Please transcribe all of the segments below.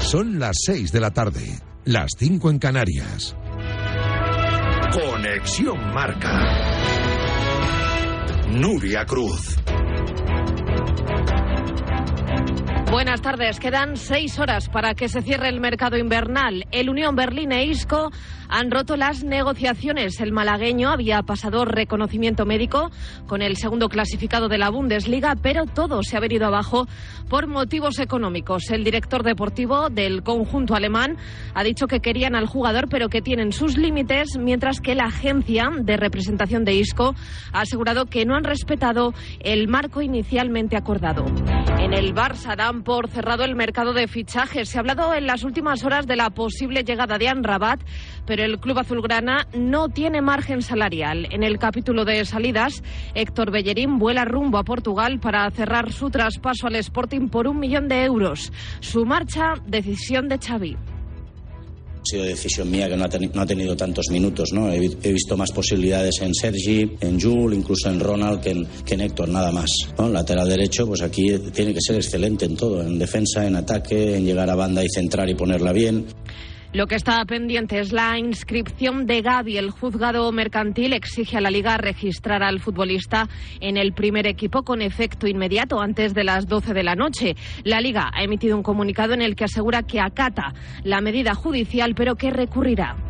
Son las 6 de la tarde. Las 5 en Canarias. Conexión Marca. Nuria Cruz. Buenas tardes. Quedan seis horas para que se cierre el mercado invernal. El Unión Berlín e Isco han roto las negociaciones. El malagueño había pasado reconocimiento médico con el segundo clasificado de la Bundesliga, pero todo se ha venido abajo por motivos económicos. El director deportivo del conjunto alemán ha dicho que querían al jugador, pero que tienen sus límites, mientras que la agencia de representación de Isco ha asegurado que no han respetado el marco inicialmente acordado. En el Barça dan por cerrado el mercado de fichajes. Se ha hablado en las últimas horas de la posible llegada de Anrabat, pero el club azulgrana no tiene margen salarial. En el capítulo de salidas, Héctor Bellerín vuela rumbo a Portugal para cerrar su traspaso al Sporting por un millón de euros. Su marcha, decisión de Xavi. Ha sido decisión mía que no ha, no ha tenido tantos minutos, ¿no? He, he, visto más posibilidades en Sergi, en Jules, incluso en Ronald que en, que en Héctor, nada más. ¿no? Lateral derecho, pues aquí tiene que ser excelente en todo, en defensa, en ataque, en llegar a banda y centrar y ponerla bien. Lo que está pendiente es la inscripción de Gaby. El juzgado mercantil exige a la Liga registrar al futbolista en el primer equipo con efecto inmediato antes de las 12 de la noche. La Liga ha emitido un comunicado en el que asegura que acata la medida judicial, pero que recurrirá.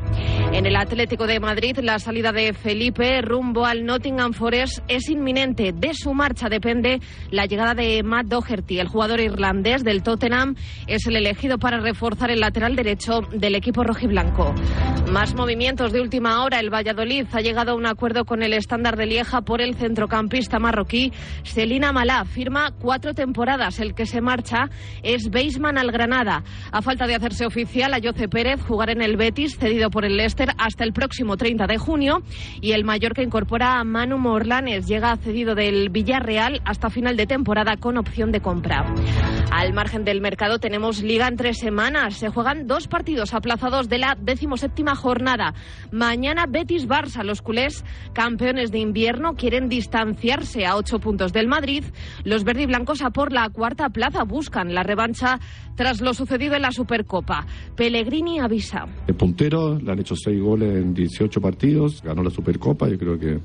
En el Atlético de Madrid, la salida de Felipe rumbo al Nottingham Forest es inminente. De su marcha depende la llegada de Matt Doherty. El jugador irlandés del Tottenham es el elegido para reforzar el lateral derecho del equipo rojiblanco. Más movimientos de última hora. El Valladolid ha llegado a un acuerdo con el estándar de Lieja por el centrocampista marroquí Celina Malá. Firma cuatro temporadas. El que se marcha es Beisman al Granada. A falta de hacerse oficial, a Pérez jugar en el Betis, cedido por el Leicester hasta el próximo 30 de junio y el Mallorca incorpora a Manu Morlanes, llega cedido del Villarreal hasta final de temporada con opción de compra. Al margen del mercado tenemos liga en tres semanas. Se juegan dos partidos aplazados de la decimoséptima jornada. Mañana Betis-Barça. Los culés, campeones de invierno, quieren distanciarse a ocho puntos del Madrid. Los verde y blancos a por la cuarta plaza buscan la revancha tras lo sucedido en la Supercopa. Pellegrini avisa. El puntero han hecho seis goles en 18 partidos, ganó la Supercopa, yo creo que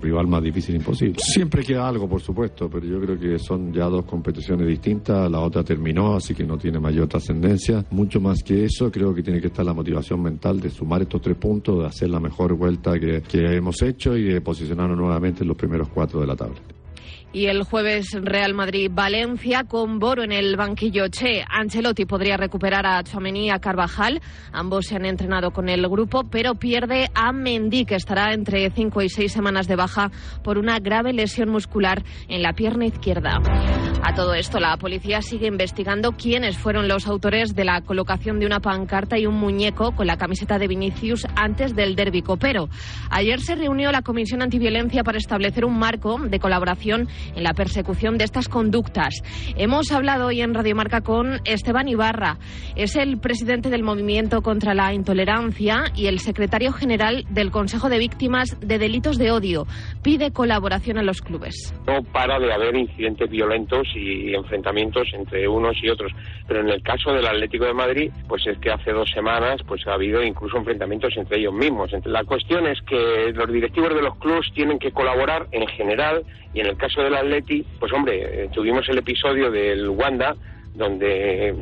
rival más difícil imposible. Siempre queda algo, por supuesto, pero yo creo que son ya dos competiciones distintas, la otra terminó, así que no tiene mayor trascendencia. Mucho más que eso, creo que tiene que estar la motivación mental de sumar estos tres puntos, de hacer la mejor vuelta que, que hemos hecho y de posicionarnos nuevamente en los primeros cuatro de la tabla. Y el jueves Real Madrid-Valencia con Boro en el banquillo. Che, Ancelotti podría recuperar a Chouameni a Carvajal. Ambos se han entrenado con el grupo, pero pierde a Mendy, que estará entre cinco y seis semanas de baja por una grave lesión muscular en la pierna izquierda. A todo esto, la policía sigue investigando quiénes fueron los autores de la colocación de una pancarta y un muñeco con la camiseta de Vinicius antes del derbi copero. Ayer se reunió la Comisión Antiviolencia para establecer un marco de colaboración en la persecución de estas conductas. Hemos hablado hoy en Radio Marca con Esteban Ibarra. Es el presidente del Movimiento contra la Intolerancia y el secretario general del Consejo de Víctimas de Delitos de Odio. Pide colaboración a los clubes. No para de haber incidentes violentos y enfrentamientos entre unos y otros. Pero en el caso del Atlético de Madrid, pues es que hace dos semanas pues ha habido incluso enfrentamientos entre ellos mismos. La cuestión es que los directivos de los clubes tienen que colaborar en general y en el caso del Atleti, pues hombre, eh, tuvimos el episodio del Wanda donde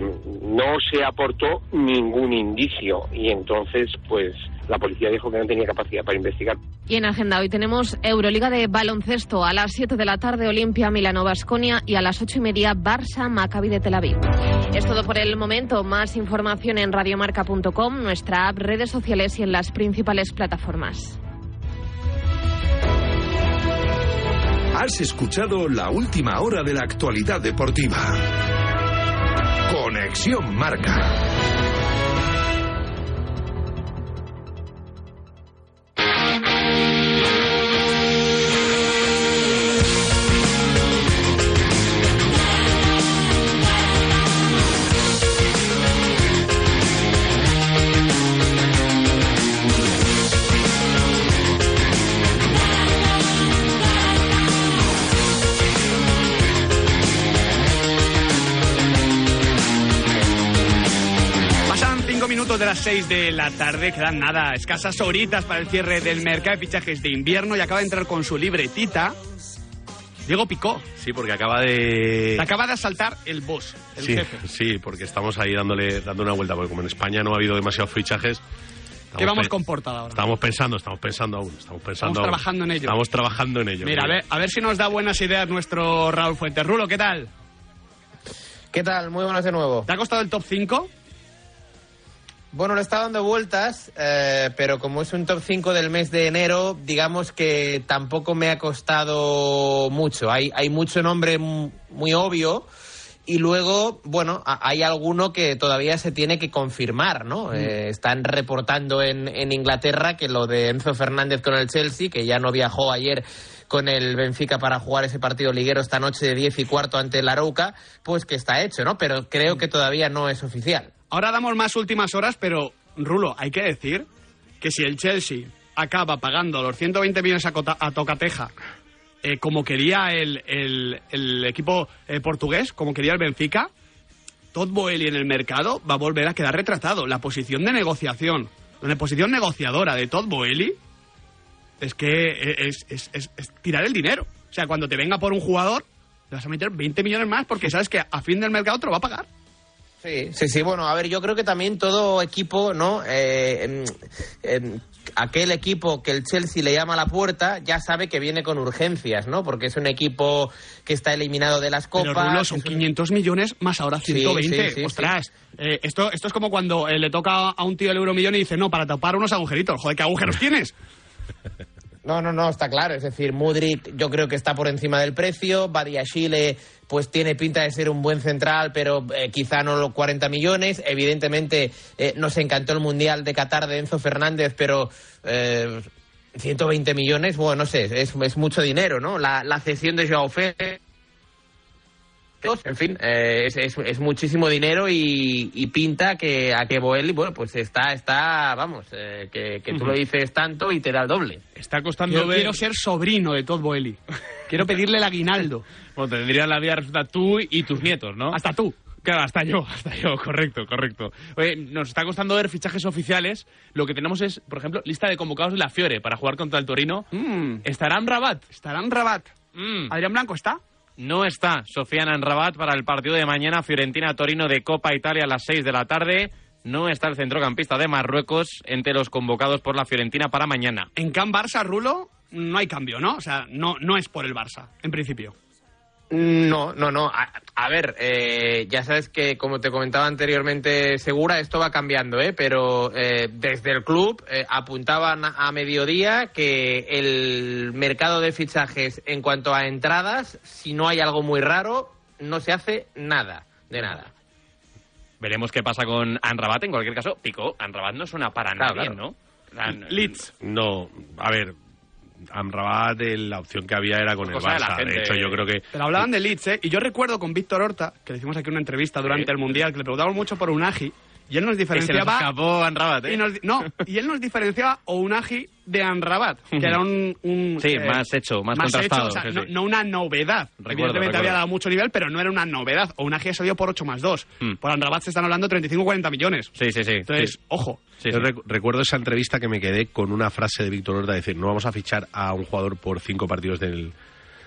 no se aportó ningún indicio y entonces pues la policía dijo que no tenía capacidad para investigar. Y en agenda hoy tenemos Euroliga de baloncesto a las 7 de la tarde Olimpia Milano Basconia y a las 8 y media Barça Maccabi de Tel Aviv. Es todo por el momento. Más información en radiomarca.com, nuestra app, redes sociales y en las principales plataformas. Has escuchado la última hora de la actualidad deportiva. Conexión Marca. Las 6 de la tarde, quedan nada, escasas horitas para el cierre del mercado de fichajes de invierno y acaba de entrar con su libretita Diego Picó. Sí, porque acaba de... Acaba de asaltar el boss, el sí, jefe. sí, porque estamos ahí dándole dando una vuelta, porque como en España no ha habido demasiados fichajes... ¿Qué vamos con portada ahora? Estamos pensando, estamos pensando aún, estamos pensando Estamos aún. trabajando en ello. Estamos trabajando en ello. Mira, a ver, a ver si nos da buenas ideas nuestro Raúl Fuentes. Rulo, ¿qué tal? ¿Qué tal? Muy buenas de nuevo. ¿Te ha costado el top 5? Bueno, le está dando vueltas, eh, pero como es un top 5 del mes de enero, digamos que tampoco me ha costado mucho. Hay, hay mucho nombre muy obvio y luego, bueno, hay alguno que todavía se tiene que confirmar, ¿no? Eh, están reportando en, en Inglaterra que lo de Enzo Fernández con el Chelsea, que ya no viajó ayer con el Benfica para jugar ese partido liguero esta noche de 10 y cuarto ante el Arauca, pues que está hecho, ¿no? Pero creo que todavía no es oficial. Ahora damos más últimas horas, pero Rulo, hay que decir que si el Chelsea acaba pagando los 120 millones a, Tocateja, eh, como quería el, el- el equipo eh, portugués, como quería el Benfica, Todd Boehly en el mercado va a volver a quedar retratado. La posición de negociación, la posición negociadora de Todd Boehly es que es, es- es- es tirar el dinero. O sea, cuando te venga por un jugador, le vas a meter 20 millones más porque sabes que a fin del mercado te lo va a pagar. Sí, sí, sí. Bueno, a ver, yo creo que también todo equipo, ¿no? Eh, aquel equipo que el Chelsea le llama a la puerta ya sabe que viene con urgencias, ¿no? Porque es un equipo que está eliminado de las copas. Pero Rulo, son 500 millones más ahora Sí, 120. sí, sí, Ostras, eh, esto, esto es como cuando eh, le toca a un tío el euromillón y dice, no, para tapar unos agujeritos. Joder, ¿qué agujeros tienes? No, no, no, está claro. Es decir, Mudrik yo creo que está por encima del precio. Badiashile pues tiene pinta de ser un buen central, pero eh, quizá no los 40 millones. Evidentemente eh, nos encantó el Mundial de Qatar de Enzo Fernández, pero... eh, 120 millones, bueno, no sé, es, mucho dinero, ¿no? La, la cesión de Joao Félix, en fin, eh, es, es- es muchísimo dinero y, y pinta que a que Boeli, bueno, pues está, está vamos, eh, que, que tú Ujú. lo dices tanto y te da el doble. Está costando Yo ver... quiero ser sobrino de Todd Boehly. Quiero pedirle el aguinaldo. Bueno, tendrían la vida resuelta tú y tus nietos, ¿no? Hasta tú. Claro, hasta yo, hasta yo, correcto, correcto. Oye, nos está costando ver fichajes oficiales. Lo que tenemos es, por ejemplo, lista de convocados de la Fiore para jugar contra el Torino. ¿Estará en Rabat? ¿Estará en Rabat? ¿Adrián Blanco está? No está Sofiana en Rabat para el partido de mañana Fiorentina-Torino de Copa Italia a las 6 de la tarde. No está el centrocampista de Marruecos entre los convocados por la Fiorentina para mañana. En Can Barça, Rulo, no hay cambio, ¿no? O sea, no, no es por el Barça, en principio. No, no, no. A, a ver, eh, ya sabes que, como te comentaba anteriormente, Segura, esto va cambiando, ¿eh? Pero eh, desde el club eh, apuntaban a mediodía que el mercado de fichajes en cuanto a entradas, si no hay algo muy raro, no se hace nada, de nada. Veremos qué pasa con Anrabat. En cualquier caso, Pico, Anrabat no suena para Claro, nadie, claro. ¿no? Leeds. No, a ver, Amrabat, la opción que había era con el Cosa de la Barça. De, hecho, yo creo que Pero hablaban de Leeds, ¿eh? Y yo recuerdo con Víctor Horta, que le hicimos aquí una entrevista durante el Mundial, que le preguntamos mucho por Unagi, Y él nos Y se nos diferenciaba... escapó Anrabat, ¿eh? y nos- no, y él nos diferenciaba Ounagi de Anrabat, que era un... un, Sí, eh, más hecho, más contrastado, hecho, o sea, sí, no, no una novedad. Recuerdo, Evidentemente recuerdo. había dado mucho nivel, pero no era una novedad. Ounagi ha salido por 8 más 2. Mm. Por Anrabat se están hablando 35-40 millones. Sí, sí, sí. Entonces, Sí. ojo. Sí, Yo recuerdo esa entrevista que me quedé con una frase de Víctor Horta, decir, no vamos a fichar a un jugador por cinco partidos del,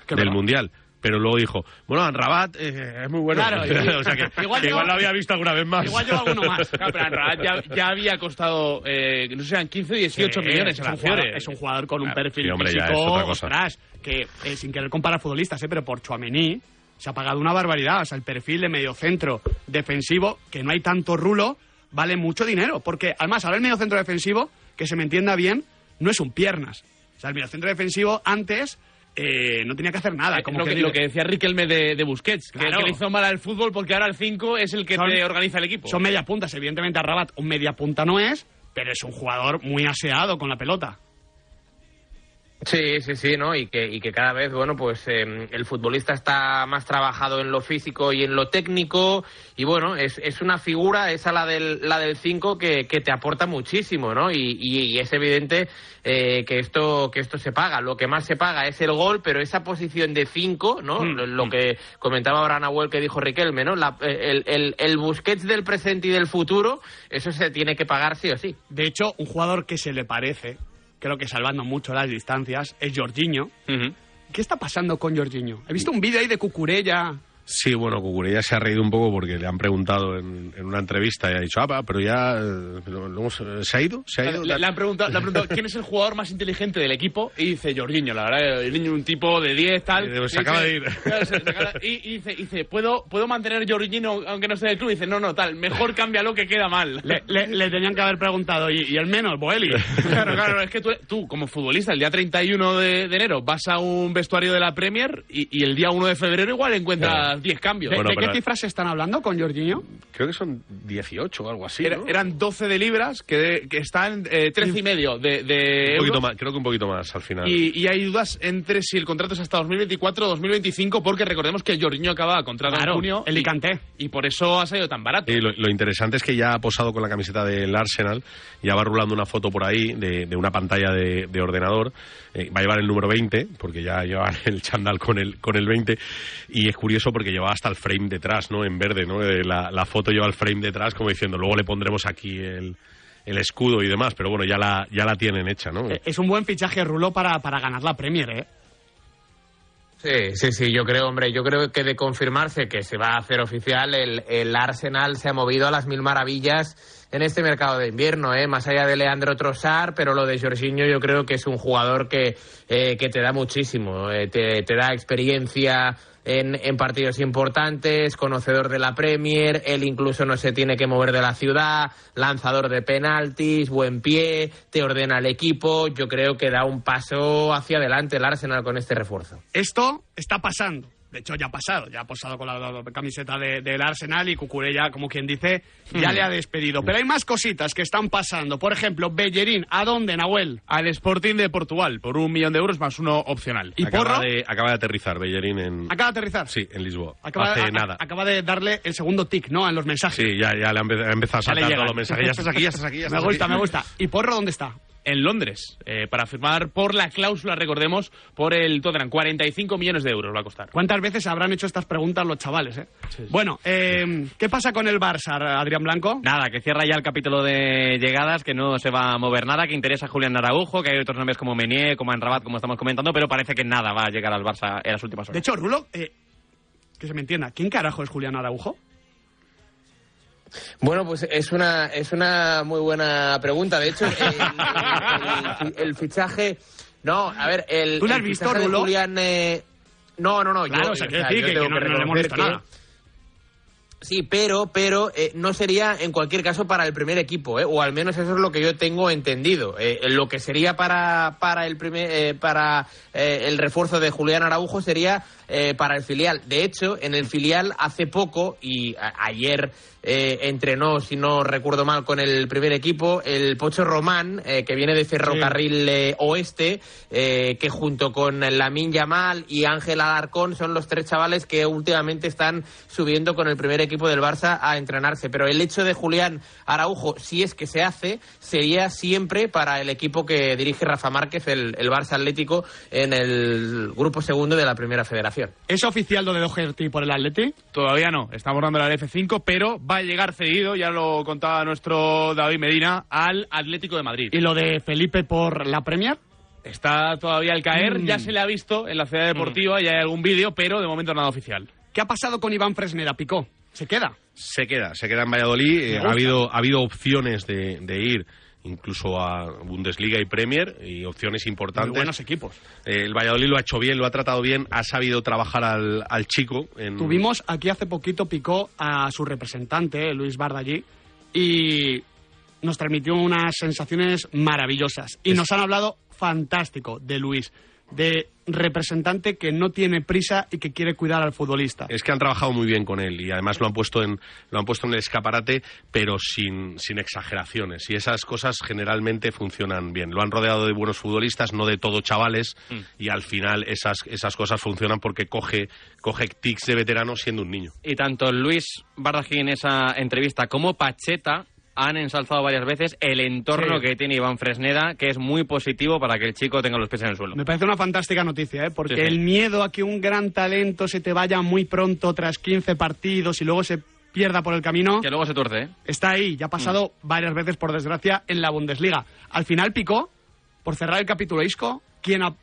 del. Mundial. Pero luego dijo, bueno, Anrabat eh, es muy bueno. Claro, o sea que igual que igual, yo- lo había visto alguna vez más. Igual llevo alguno más. Claro, pero Anrabat ya, ya había costado, eh, no sé, eran 15 o 18 Sí, millones es un, jugador, es un jugador con un perfil sí, hombre, físico, ostras, que eh, sin querer comparar futbolistas, eh, pero por Chuamení se ha pagado una barbaridad. O sea, el perfil de mediocentro defensivo, que no hay tanto rulo, vale mucho dinero. Porque, además, ahora el mediocentro defensivo, que se me entienda bien, no es un piernas. O sea, el mediocentro defensivo antes eh, no tenía que hacer nada. Eh, Como lo, que, dice- lo que decía Riquelme de, de Busquets, que- Claro. que, le hizo mal al fútbol porque ahora el 5 es el que Son- te organiza el equipo. Son media puntas. Evidentemente, a Rabat un media punta no es, pero es un jugador muy aseado con la pelota. Sí, sí, sí, ¿no? Y que, y que cada vez, bueno, pues eh, el futbolista está más trabajado en lo físico y en lo técnico. Y bueno, es, es una figura, esa la del la del 5, que, que te aporta muchísimo, ¿no? Y, y- y es evidente eh, que, esto, que esto se paga. Lo que más se paga es el gol, pero esa posición de 5, ¿no? Mm, Lo, lo que comentaba ahora Nahuel que dijo Riquelme, ¿no? La- el, el, el Busquets del presente y del futuro, eso se tiene que pagar sí o sí. De hecho, un jugador que se le parece, creo que salvando mucho las distancias, es Jorginho. ¿Qué está pasando con Jorginho? He visto un vídeo ahí de Cucurella. Sí, bueno, Cucurella se ha reído un poco porque le han preguntado en, en una entrevista y ha dicho, ah, va, pero ya eh, lo- lo hemos- eh, ¿se ha ido? ¿Se ha ido? Le, le han preguntado, le han preguntado quién es el jugador más inteligente del equipo y dice Jorginho, la verdad, Jorginho un tipo de 10 tal. Se Y acaba dice- de ir. Claro, se- se acaba- y, y dice, y dice, ¿puedo, ¿puedo mantener Jorginho aunque no esté en el club? Y dice, no, no, tal, mejor cámbialo que queda mal. Le, le- le tenían que haber preguntado, ¿y, y el menos, Boeli? Claro, claro, es que tú, tú, como futbolista, el día 31 de, de enero vas a un vestuario de la Premier y, y el día 1 de febrero igual encuentras 10 cambios. ¿De, Bueno, de qué cifras están hablando con Jorginho? Creo que son 18 o algo así, Era- ¿no? Eran 12 de libras que, que están eh, 13 y medio de, de un poquito euros. más, creo que un poquito más al final. Y, y hay dudas entre si el contrato es hasta 2024 o 2025, porque recordemos que Jorginho acaba contrato Claro, en junio. el y- Icanté. Y, por eso ha salido tan barato. Y lo, lo interesante es que ya ha posado con la camiseta del Arsenal, ya va rulando una foto por ahí de, de una pantalla de, de ordenador, eh, va a llevar el número 20, porque ya lleva el chándal con el, con el 20, y es curioso porque lleva hasta el frame detrás, ¿no? En verde, ¿no? Eh, La, la foto lleva el frame detrás como diciendo, luego le pondremos aquí el, el escudo y demás, pero bueno, ya la, ya la tienen hecha, ¿no? Eh, Es un buen fichaje Rulo para, para ganar la Premier, ¿eh? Sí, sí, sí, yo creo, hombre, yo creo que de confirmarse que se va a hacer oficial, el, el Arsenal se ha movido a las mil maravillas en este mercado de invierno, ¿eh? más allá de Leandro Trossard, pero lo de Jorginho yo creo que es un jugador que, eh, que te da muchísimo, eh, te, te da experiencia en, partidos importantes, conocedor de la Premier, él incluso no se tiene que mover de la ciudad, lanzador de penaltis, buen pie, te ordena el equipo, yo creo que da un paso hacia adelante el Arsenal con este refuerzo. Esto está pasando. De hecho, ya ha pasado. Ya ha posado con la, la camiseta de- del Arsenal y Cucurella, como quien dice, ya le ha despedido. Pero hay más cositas que están pasando. Por ejemplo, Bellerín. ¿A dónde, Nahuel? Al Sporting de Portugal, por un millón de euros más uno opcional. ¿Y acaba Porro? De, acaba de aterrizar Bellerín en... Acaba de aterrizar. Sí, en Lisboa. Acaba, Hace a- nada. acaba de darle el segundo tic, ¿no? En los mensajes. Sí, ya, ya le ha empe- ha empezado a saltar todos los mensajes. Ya estás aquí, ya estás aquí, ya estás me gusta, aquí. me gusta. ¿Y Porro dónde está? En Londres, eh, para firmar por la cláusula, recordemos, por el Tottenham. 45 millones de euros va a costar. ¿Cuántas veces habrán hecho estas preguntas los chavales, eh? Bueno, eh, ¿qué pasa con el Barça, Adrián Blanco? Nada, que cierra ya el capítulo de llegadas, que no se va a mover nada, que interesa a Julián Araujo, que hay otros nombres como Menier, como Anrabat, como estamos comentando, pero parece que nada va a llegar al Barça en las últimas De horas. hecho, Rulo, eh, que se me entienda, ¿quién carajo es Julián Araujo? Bueno, pues es una, es una muy buena pregunta. De hecho, el, el- el- el fichaje. No, a ver, el. ¿Tú has visto, de? Julián, eh, no, no, no. Claro, yo, o sea, quiero decir que- tengo que no- no le que- nada. Sí, pero, pero eh, no sería en cualquier caso para el primer equipo, ¿eh? o al menos eso es lo que yo tengo entendido. Eh, lo que sería para para el primer eh, para eh, el refuerzo de Julián Araujo sería eh, para el filial. De hecho, en el filial hace poco y a- ayer eh, entrenó, si no recuerdo mal, con el primer equipo el Pocho Román, eh, que viene de Ferrocarril eh, Oeste, que junto con Lamin Yamal y Ángel Alarcón son los tres chavales que últimamente están subiendo con el primer equipo equipo del Barça a entrenarse. Pero el hecho de Julián Araujo, si es que se hace, sería siempre para el equipo que dirige Rafa Márquez, el, el Barça Atlético, en el grupo segundo de la Primera Federación. ¿Es oficial lo de Doherty por el Atleti? Todavía no, estamos dando la F5, pero va a llegar cedido, ya lo contaba nuestro David Medina, al Atlético de Madrid. ¿Y lo de Felipe por la Premier? Está todavía al caer, Mm. ya se le ha visto en la ciudad deportiva, ya hay algún vídeo, pero de momento nada oficial. ¿Qué ha pasado con Iván Fresneda, Picó? ¿Se queda? Se queda, se queda en Valladolid. Eh, ha, habido, ha habido opciones de, de ir incluso a Bundesliga y Premier y opciones importantes. Muy buenos equipos. Eh, el Valladolid lo ha hecho bien, lo ha tratado bien, ha sabido trabajar al, al chico. En... Tuvimos aquí hace poquito, Picó, a su representante, Luis Bardallí, y nos transmitió unas sensaciones maravillosas. Y Es- nos han hablado fantástico de Luis, de representante que no tiene prisa y que quiere cuidar al futbolista. Es que han trabajado muy bien con él y además lo han puesto en lo han puesto en el escaparate, pero sin, sin exageraciones. Y esas cosas generalmente funcionan bien. Lo han rodeado de buenos futbolistas, no de todo chavales, y al final esas, esas cosas funcionan porque coge, coge tics de veterano siendo un niño. Y tanto Luis Bardají en esa entrevista como Pacheta han ensalzado varias veces el entorno Sí. que tiene Iván Fresneda, que es muy positivo para que el chico tenga los pies en el suelo. Me parece una fantástica noticia, ¿eh? porque Sí, sí. el miedo a que un gran talento se te vaya muy pronto tras 15 partidos y luego se pierda por el camino, Que luego se tuerce, ¿eh? está ahí. Ya ha pasado varias veces, por desgracia, en la Bundesliga. Al final picó, por cerrar el capítulo Isco, ¿quién ha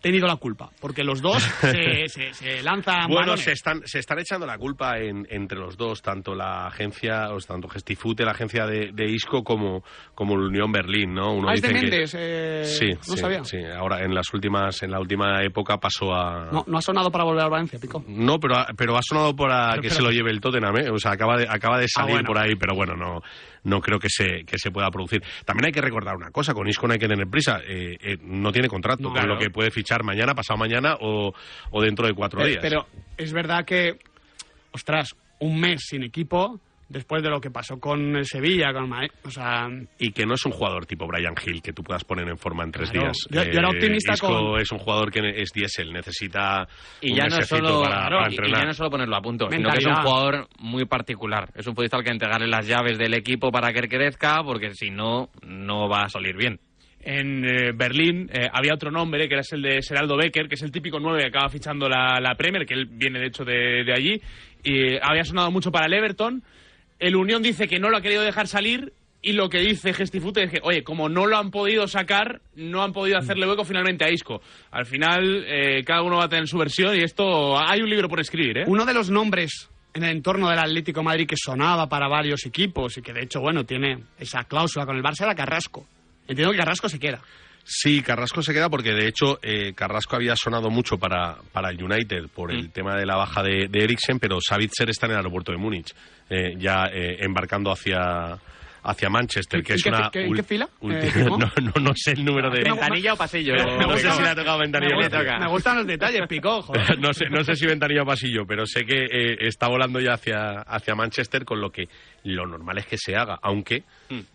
tenido la culpa? Porque los dos se, se- se lanzan Bueno, se están, se están echando la culpa en- entre los dos, tanto la agencia, o tanto Gestifute, la agencia de, de Isco, como, como el Unión Berlín, ¿no? Uno Ah, es de dice que- eh, sí, no sí, sabía. sí. Ahora, en las últimas, en la última época pasó a... No, no ha sonado para volver a Valencia, Pico. No, pero, ha- pero ha sonado para Pero- que pero- se lo lleve el Tottenham, ¿eh? O sea, acaba de, acaba de Ah, salir bueno. por ahí, pero bueno, no, no creo que se, que se pueda producir. También hay que recordar una cosa, con Isco no hay que tener prisa, eh, eh, no tiene contrato, No, con claro. lo que puede fichar mañana, pasado mañana o, o dentro de cuatro Eh, días. Pero es verdad que, ostras, un mes sin equipo, después de lo que pasó con el Sevilla, con Madrid, o sea... Y que no es un jugador tipo Brian Hill que tú puedas poner en forma en tres Claro. días. Yo- yo era optimista Isco con- es un jugador que es diésel, necesita Y un ya, no solo, para, claro, para y- y entrenar. ya no solo ponerlo a punto, sino que es un Mentalidad. jugador muy particular. Es un futbolista al que entregarle las llaves del equipo para que crezca, porque si no, no va a salir bien. En eh, Berlín eh, había otro nombre, que era el de Seraldo Becker, que es el típico 9 que acaba fichando la, la Premier, que él viene de hecho de, de allí. Y eh, había sonado mucho para el Everton. El Unión dice que no lo ha querido dejar salir. Y lo que dice Gestifute es que, oye, como no lo han podido sacar, no han podido hacerle hueco finalmente a Isco. Al final, eh, cada uno va a tener su versión y esto. Hay un libro por escribir, ¿eh? Uno de los nombres en el entorno del Atlético de Madrid que sonaba para varios equipos y que de hecho, bueno, tiene esa cláusula con el Barça era Carrasco. Entiendo que Carrasco se queda. Sí, Carrasco se queda porque de hecho eh, Carrasco había sonado mucho para, para el United por Mm. el tema de la baja de, de Eriksen, pero Savitzer está en el aeropuerto de Múnich, eh, ya eh, embarcando hacia hacia Manchester, que ¿En es qué una... en qué fila? Eh, no, no, no sé el número de... ¿Ventanilla o pasillo? No sé si le ha tocado ventanilla me, o pasillo. me gustan los detalles, Pico, joder. no, sé, no sé si ventanilla o pasillo, pero sé que eh, está volando ya hacia, hacia Manchester, con lo que lo normal es que se haga, aunque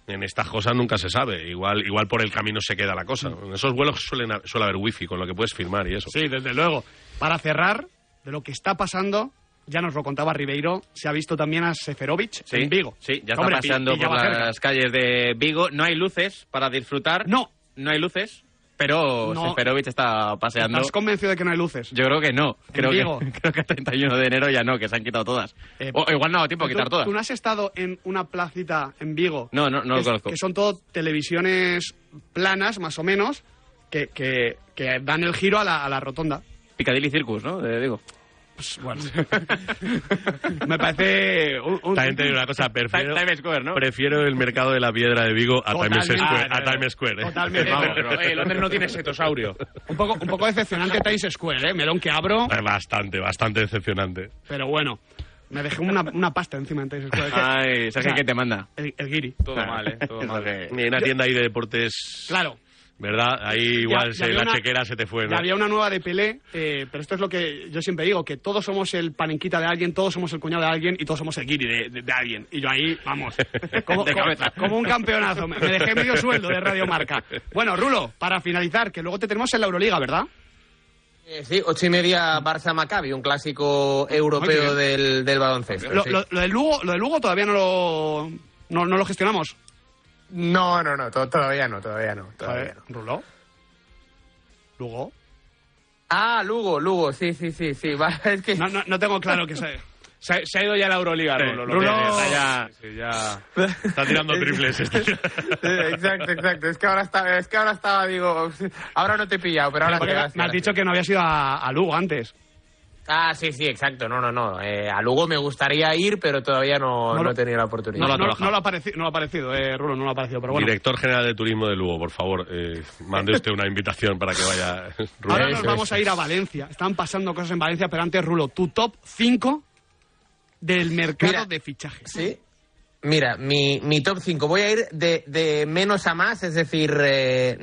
en estas cosas nunca se sabe. Igual, igual por el camino se queda la cosa. En esos vuelos suelen, suele haber wifi, con lo que puedes firmar y eso. Sí, desde luego. Para cerrar, de lo que está pasando, ya nos lo contaba Ribeiro, se ha visto también a Seferovic Sí, en Vigo. Sí, ya está Hombre, paseando por cerca. las calles de Vigo. No hay luces para disfrutar. No. No hay luces, pero No. Seferovic está paseando. ¿Estás convencido de que no hay luces? Yo creo que no. Creo que, Vigo? creo que el 31 de enero ya no, que se han quitado todas. Eh, o igual no ha dado tiempo a ¿Tú- quitar todas. ¿Tú no has estado en una placita en Vigo? No, no, no lo que, conozco. que son todo televisiones planas, más o menos, que, que, que dan el giro a la, a la rotonda. Piccadilly Circus, ¿no? Eh, digo. Pues bueno. Me parece un, un- También te digo una cosa, prefiero, Times Square, ¿no? prefiero el mercado de la piedra de Vigo a Times. Square. Ah, a Times Square ¿eh? Totalmente. Vamos, eh, Londres no tiene setosaurio. un, poco, un poco decepcionante Times Square, ¿eh? Melón que abro, Bastante, bastante decepcionante. pero bueno. Me dejé una, una pasta encima en Times Square. Ay, Sergio, O sea, ¿quién te manda? El, el guiri. Todo mal, ¿eh? Todo mal. Ni una tienda ahí de deportes, Claro. ¿Verdad? Ahí igual Ya- se- ya la una- chequera se te fue, ¿no? Ya había una nueva de Pelé, eh, pero esto es lo que yo siempre digo, que todos somos el panenquita de alguien, todos somos el cuñado de alguien y todos somos el guiri de, de- de alguien. Y yo ahí, vamos, como, De como- cabeza. como un campeonazo. Me, me dejé medio sueldo de Radio Marca. Bueno, Rulo, para finalizar, que luego te tenemos en la Euroliga, ¿verdad? Eh, sí, ocho y media Barça-Maccabi, un clásico europeo del, del baloncesto. Lo, sí. lo- lo del Lugo, lo del Lugo todavía no lo, no, no lo gestionamos. No, no, no, to- todavía no, todavía no. Todavía no. ¿Ruló? ¿Lugo? Ah, Lugo, Lugo, sí, sí, sí, sí. va, es que... No, no, no tengo claro que sea. Se, ha- se ha ido ya a la Euroliga, Sí, Rulo. lo Rulo- tiene, está ya- Sí, ya está tirando triples. este. Sí, exacto, exacto. Es que ahora estaba, es que ahora estaba, digo, ahora no te he pillado, pero ahora te me vas. me has dicho que no habías ido a, a Lugo antes. Ah, sí, sí, exacto. No, no, no. Eh, a Lugo me gustaría ir, pero todavía no, No no lo- he tenido la oportunidad. No, no, no lo ha parecido, no lo ha parecido, eh, Rulo, no lo ha parecido, pero bueno. Director General de Turismo de Lugo, por favor, eh, mande usted una invitación para que vaya. Rubén. Ahora nos vamos a ir a Valencia. Están pasando cosas en Valencia, pero antes, Rulo, tu top 5 del mercado Mira, de fichajes. Sí. Mira, mi, mi top 5. Voy a ir de, de menos a más, es decir, eh,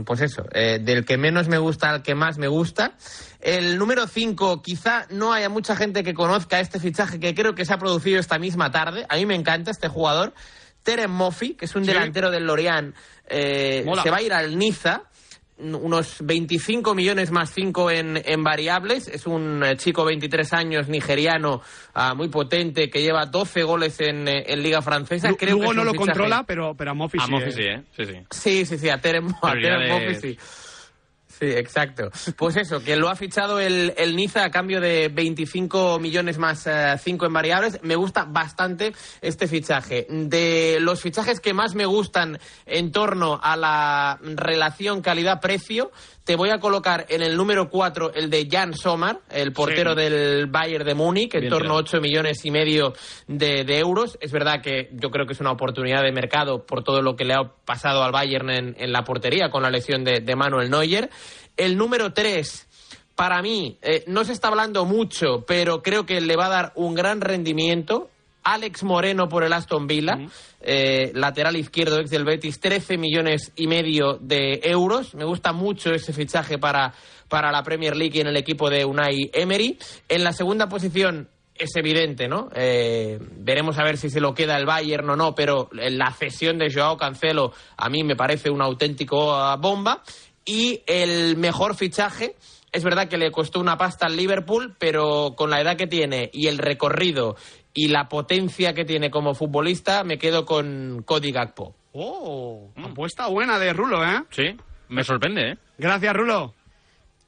mm, pues eso, eh, del que menos me gusta al que más me gusta. El número 5, quizá no haya mucha gente que conozca este fichaje que creo que se ha producido esta misma tarde. A mí me encanta este jugador. Teren Moffi, que es un Sí. delantero del Lorient, eh, se va a ir al Niza unos 25 millones más 5 en, en variables. Es un eh, chico 23 años nigeriano ah, muy potente que lleva 12 goles en, eh, en Liga Francesa. Lu- Creo Lugo que no lo fichaje- controla, pero, pero a Mofi A sí. Mofi eh. sí, ¿eh? Sí, sí. Sí, sí, sí, a Terem, a Terem Prioridades. Moffi sí. Sí, exacto. Pues eso, que lo ha fichado el, el Niza a cambio de 25 millones más 5 en variables. Me gusta bastante este fichaje. De los fichajes que más me gustan en torno a la relación calidad-precio, te voy a colocar en el número 4 el de Jan Sommer, el portero Sí. del Bayern de Múnich, en Bien torno a tirado. 8 millones y medio de, de euros. Es verdad que yo creo que es una oportunidad de mercado por todo lo que le ha pasado al Bayern en, en la portería con la lesión de, de Manuel Neuer. El número 3, para mí, eh, no se está hablando mucho, pero creo que le va a dar un gran rendimiento. Alex Moreno por el Aston Villa, eh, lateral izquierdo ex del Betis, 13 millones y medio de euros. Me gusta mucho ese fichaje para, para la Premier League y en el equipo de Unai Emery. En la segunda posición es evidente, ¿no? Eh, veremos a ver si se lo queda el Bayern o no, pero la cesión de Joao Cancelo a mí me parece una auténtica bomba. Y el mejor fichaje, es verdad que le costó una pasta al Liverpool, pero con la edad que tiene y el recorrido y la potencia que tiene como futbolista, me quedo con Cody Gakpo. Oh, apuesta buena de Rulo, ¿eh? Sí, me sorprende, ¿eh? Gracias, Rulo.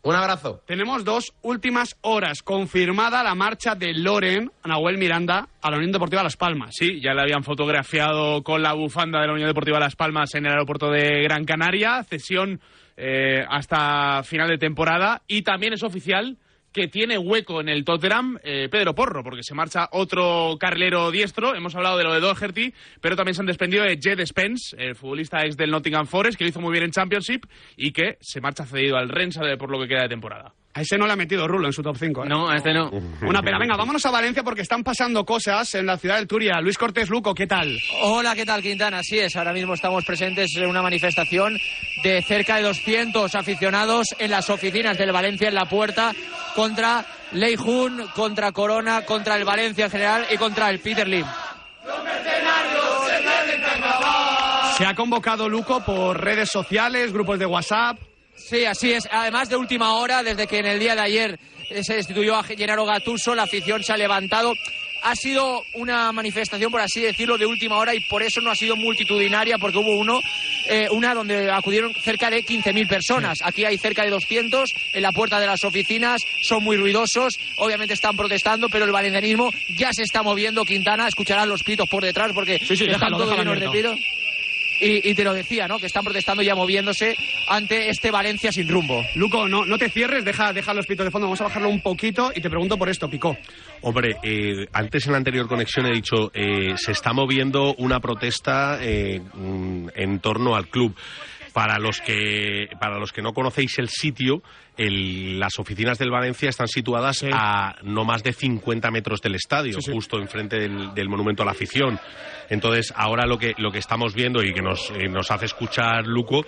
Un abrazo. Tenemos dos últimas horas. Confirmada la marcha de Loren, Nahuel Miranda, a la Unión Deportiva Las Palmas. Sí, ya le habían fotografiado con la bufanda de la Unión Deportiva Las Palmas en el aeropuerto de Gran Canaria. Cesión eh, hasta final de temporada. Y también es oficial que tiene hueco en el Tottenham eh, Pedro Porro, porque se marcha otro carrilero diestro. Hemos hablado de lo de Doherty, pero también se han desprendido de Jed Spence, el futbolista ex del Nottingham Forest, que lo hizo muy bien en Championship y que se marcha cedido al Rennes por lo que queda de temporada. A ese no le ha metido Rulo en su top 5. ¿eh? No, a este no. Una pena. Venga, vámonos a Valencia porque están pasando cosas en la ciudad del Turia. Luis Cortés Luco, ¿qué tal? Hola, ¿qué tal, Quintana? Así es, ahora mismo estamos presentes en una manifestación de cerca de 200 aficionados en las oficinas del Valencia en la puerta contra Lei Jun, contra Corona, contra el Valencia en general y contra el Peter Lim. Se ha convocado Luco por redes sociales, grupos de WhatsApp. Sí, así es. Además de última hora, desde que en el día de ayer eh, se destituyó a Gennaro Gattuso, la afición se ha levantado. Ha sido una manifestación, por así decirlo, de última hora y por eso no ha sido multitudinaria, porque hubo uno, eh, una donde acudieron cerca de 15.000 personas. Aquí hay cerca de 200 en la puerta de las oficinas, son muy ruidosos, obviamente están protestando, pero el valencianismo ya se está moviendo. Quintana, escucharán los pitos por detrás porque Sí, sí, están déjalo, todos déjalo llenos de pitos. Y, y te lo decía, ¿no? Que están protestando ya moviéndose ante este Valencia sin rumbo. Luco, no, no te cierres, deja, deja los pitos de fondo. Vamos a bajarlo un poquito y te pregunto por esto, Picó. Hombre, eh, antes en la anterior conexión he dicho, eh, se está moviendo una protesta eh, mm, en torno al club. Para los que para los que no conocéis el sitio, el- las oficinas del Valencia están situadas a no más de 50 metros del estadio, justo enfrente del, del monumento a la afición. Entonces, ahora lo que lo que estamos viendo y que nos, eh, nos hace escuchar Luco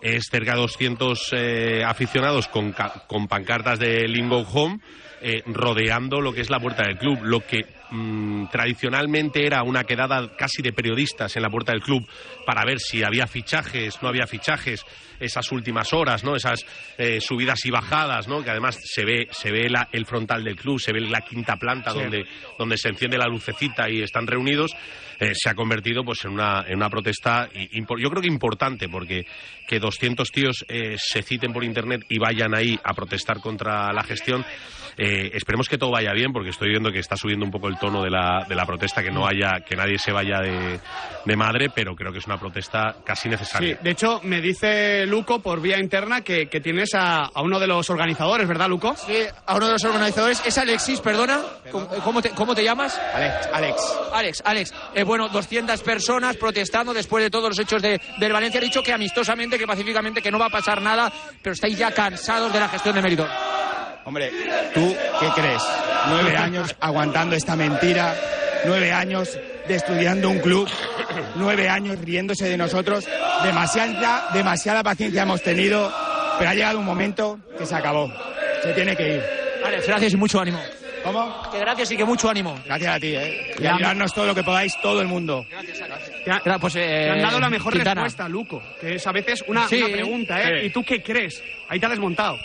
es cerca de 200 eh, aficionados con, con pancartas de Lingo Home eh, rodeando lo que es la puerta del club, lo que mm, tradicionalmente era una quedada casi de periodistas en la puerta del club para ver si había fichajes, no había fichajes, esas últimas horas, ¿no? Esas eh, subidas y bajadas, ¿no? Que además se ve, se ve la- el frontal del club, se ve la quinta planta Sí. donde, donde se enciende la lucecita y están reunidos, eh, se ha convertido pues en una, en una protesta, yo creo que importante, porque que 200 tíos eh, se citen por internet y vayan ahí a protestar contra la gestión, eh, esperemos que todo vaya bien, porque estoy viendo que está subiendo un poco el tono de la, de la protesta, que no haya, que nadie se vaya de, de madre, pero creo que es una protesta casi Sí, necesaria. de hecho, me dice Luco por vía interna que, que tienes a, a uno de los organizadores, ¿verdad, Luco? Sí, a uno de los organizadores. Es Alexis, perdona. ¿Cómo, cómo te, cómo te llamas? Alex, Alex. Alex, Alex. Eh, bueno, 200 personas protestando después de todos los hechos de, del Valencia. Ha dicho que amistosamente, que pacíficamente, que no va a pasar nada, pero estáis ya cansados de la gestión de mérito. Hombre, ¿tú qué crees? Nueve años aguantando esta mentira, nueve años destruyendo un club, nueve años riéndose de nosotros. Demasiada, demasiada paciencia hemos tenido, pero ha llegado un momento que se acabó. Se tiene que ir. Alex, gracias y mucho ánimo. ¿Cómo? Que gracias y que mucho ánimo. Gracias a ti, ¿eh? Y ayudarnos todo lo que podáis, todo el mundo. Te, ha- Gra- pues, eh, te han dado la mejor Quintana. respuesta, Luco, que es a veces una, Sí. una pregunta, ¿eh? ¿Y tú qué crees? Ahí te has desmontado.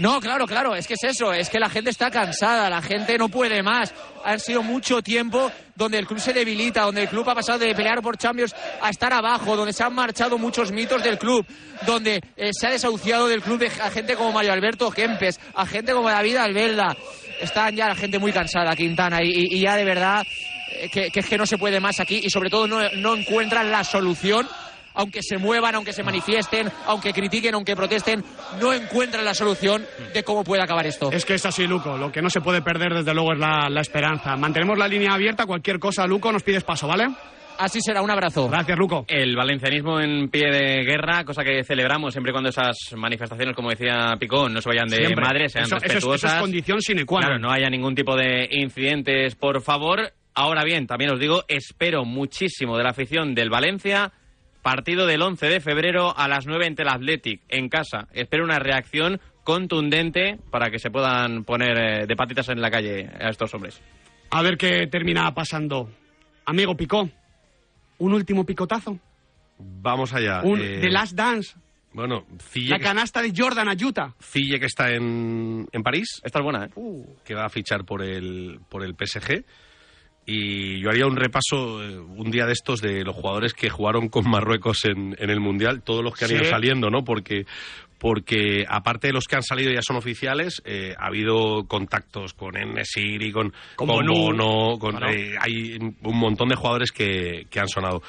No, claro, claro, es que es eso, es que la gente está cansada, la gente no puede más. Han sido mucho tiempo donde el club se debilita, donde el club ha pasado de pelear por Champions a estar abajo, donde se han marchado muchos mitos del club, donde eh, se ha desahuciado del club de, a gente como Mario Alberto Kempes, a gente como David Albelda. Están ya la gente muy cansada, Quintana, y, ya de verdad eh, que, que es que no se puede más aquí y sobre todo no, no encuentran la solución aunque se muevan, aunque se manifiesten, aunque critiquen, aunque protesten, no encuentran la solución de cómo puede acabar esto. Es que es así, Luco. Lo que no se puede perder, desde luego, es la, la esperanza. Mantenemos la línea abierta. Cualquier cosa, Luco, nos pides paso, ¿vale? Así será, un abrazo. Gracias, Luco. El valencianismo en pie de guerra, cosa que celebramos siempre y cuando esas manifestaciones, como decía Picón, no se vayan de Siempre. madre, sean Eso- eso es- respetuosas. eso es condición sine qua non. Claro, no haya ningún tipo de incidentes, por favor. Ahora bien, también os digo, espero muchísimo de la afición del Valencia. Partido del 11 de febrero a las 9 ante el Athletic, en casa. Espero una reacción contundente para que se puedan poner eh, de patitas en la calle a estos hombres. A ver qué termina pasando. Amigo Picó, un último picotazo. Vamos allá. Un eh, The Last Dance. Bueno, Cille, La que, canasta de Jordan a Utah. Cille que está en, en París. Esta es buena, ¿eh? que va a fichar por el, por el PSG. Y yo haría un repaso eh, un día de estos de los jugadores que jugaron con Marruecos en, en el Mundial, todos los que han Sí. ido saliendo, ¿no? Porque, porque aparte de los que han salido ya son oficiales, eh, ha habido contactos con Enesiri, con, Con con. Bono, con, eh, hay un montón de jugadores que, que han sonado.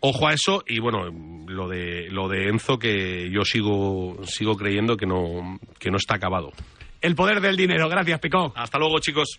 Ojo a eso y bueno, lo de, lo de Enzo que yo sigo, sigo creyendo que no, que no está acabado. El poder del dinero. Gracias, Picó. Hasta luego, chicos.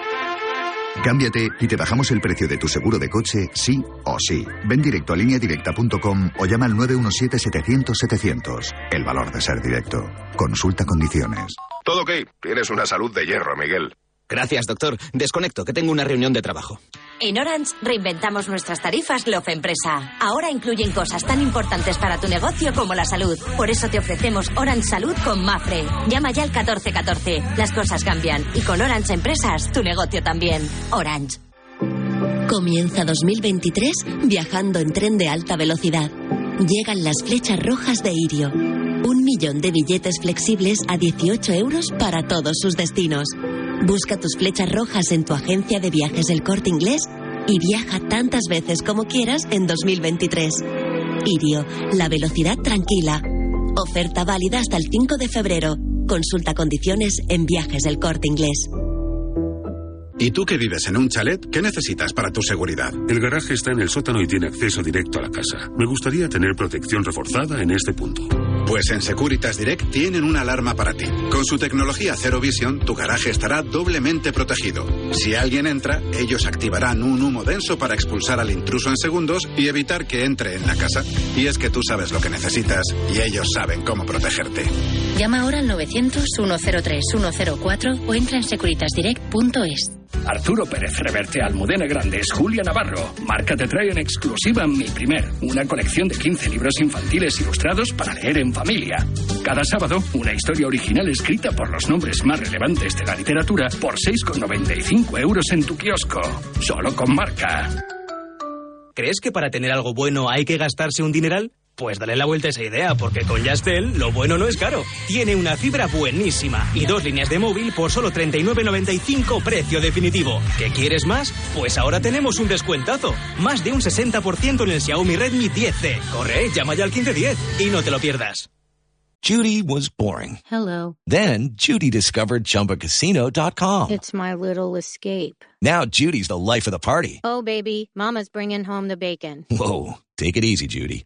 Cámbiate y te bajamos el precio de tu seguro de coche, sí o sí. Ven directo a lineadirecta.com o llama al 917-700-700. El valor de ser directo. Consulta condiciones. Todo ok. Tienes una salud de hierro, Miguel. Gracias, doctor. Desconecto, que tengo una reunión de trabajo. En Orange reinventamos nuestras tarifas Love Empresa. Ahora incluyen cosas tan importantes para tu negocio como la salud. Por eso te ofrecemos Orange Salud con Mafre. Llama ya al 1414. Las cosas cambian y con Orange Empresas tu negocio también. Orange. Comienza 2023 viajando en tren de alta velocidad. Llegan las flechas rojas de Irio. Un millón de billetes flexibles a 18 euros para todos sus destinos. Busca tus flechas rojas en tu agencia de viajes El Corte Inglés y viaja tantas veces como quieras en 2023. Irio, la velocidad tranquila. Oferta válida hasta el 5 de febrero. Consulta condiciones en viajes del Corte Inglés. ¿Y tú que vives en un chalet? ¿Qué necesitas para tu seguridad? El garaje está en el sótano y tiene acceso directo a la casa. Me gustaría tener protección reforzada en este punto. Pues en Securitas Direct tienen una alarma para ti. Con su tecnología Zero Vision, tu garaje estará doblemente protegido. Si alguien entra, ellos activarán un humo denso para expulsar al intruso en segundos y evitar que entre en la casa. Y es que tú sabes lo que necesitas y ellos saben cómo protegerte. Llama ahora al 900-103-104 o entra en securitasdirect.es. Arturo Pérez Reverte Almudena Grandes, Julia Navarro. Marca te trae en exclusiva Mi Primer, una colección de 15 libros infantiles ilustrados para leer en familia. Cada sábado, una historia original escrita por los nombres más relevantes de la literatura por 6,95 euros en tu kiosco. Solo con Marca. ¿Crees que para tener algo bueno hay que gastarse un dineral? Pues dale la vuelta a esa idea, porque con Yastel lo bueno no es caro. Tiene una fibra buenísima y dos líneas de móvil por solo 39.95 precio definitivo. ¿Qué quieres más? Pues ahora tenemos un descuentazo. Más de un 60% en el Xiaomi Redmi 10C. Corre, llama ya al 1510 y no te lo pierdas. Judy was boring. Hello. Then Judy discovered ChumbaCasino.com. It's my little escape. Now Judy's the life of the party. Oh, baby, Mama's bringing home the bacon. Whoa, take it easy, Judy.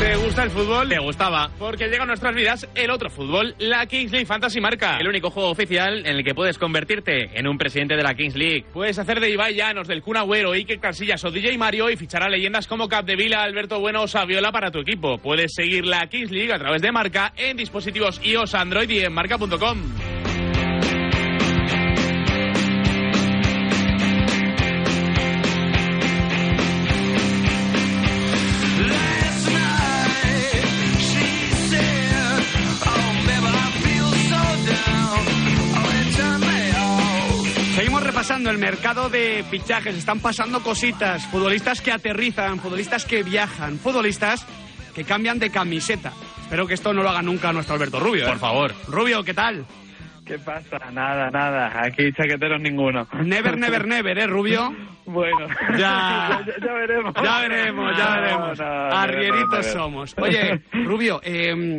¿Te gusta el fútbol? Te gustaba. Porque llega a nuestras vidas el otro fútbol, la Kings League Fantasy Marca. El único juego oficial en el que puedes convertirte en un presidente de la Kings League. Puedes hacer de Ibai Llanos, del Kun Agüero, Iker Casillas o DJ Mario y fichar a leyendas como Capdevila, Alberto Bueno o Saviola para tu equipo. Puedes seguir la Kings League a través de Marca en dispositivos iOS, Android y en marca.com. el mercado de fichajes. Están pasando cositas. Futbolistas que aterrizan, futbolistas que viajan, futbolistas que cambian de camiseta. Espero que esto no lo haga nunca nuestro Alberto Rubio. ¿eh? Por favor. Rubio, ¿qué tal? ¿Qué pasa? Nada, nada. Aquí chaqueteros ninguno. Never, never, never, ¿eh, Rubio? Bueno. Ya. ya, ya veremos. Ya veremos, ya No, veremos. no, Arrieritos never, never. somos. Oye, Rubio, eh,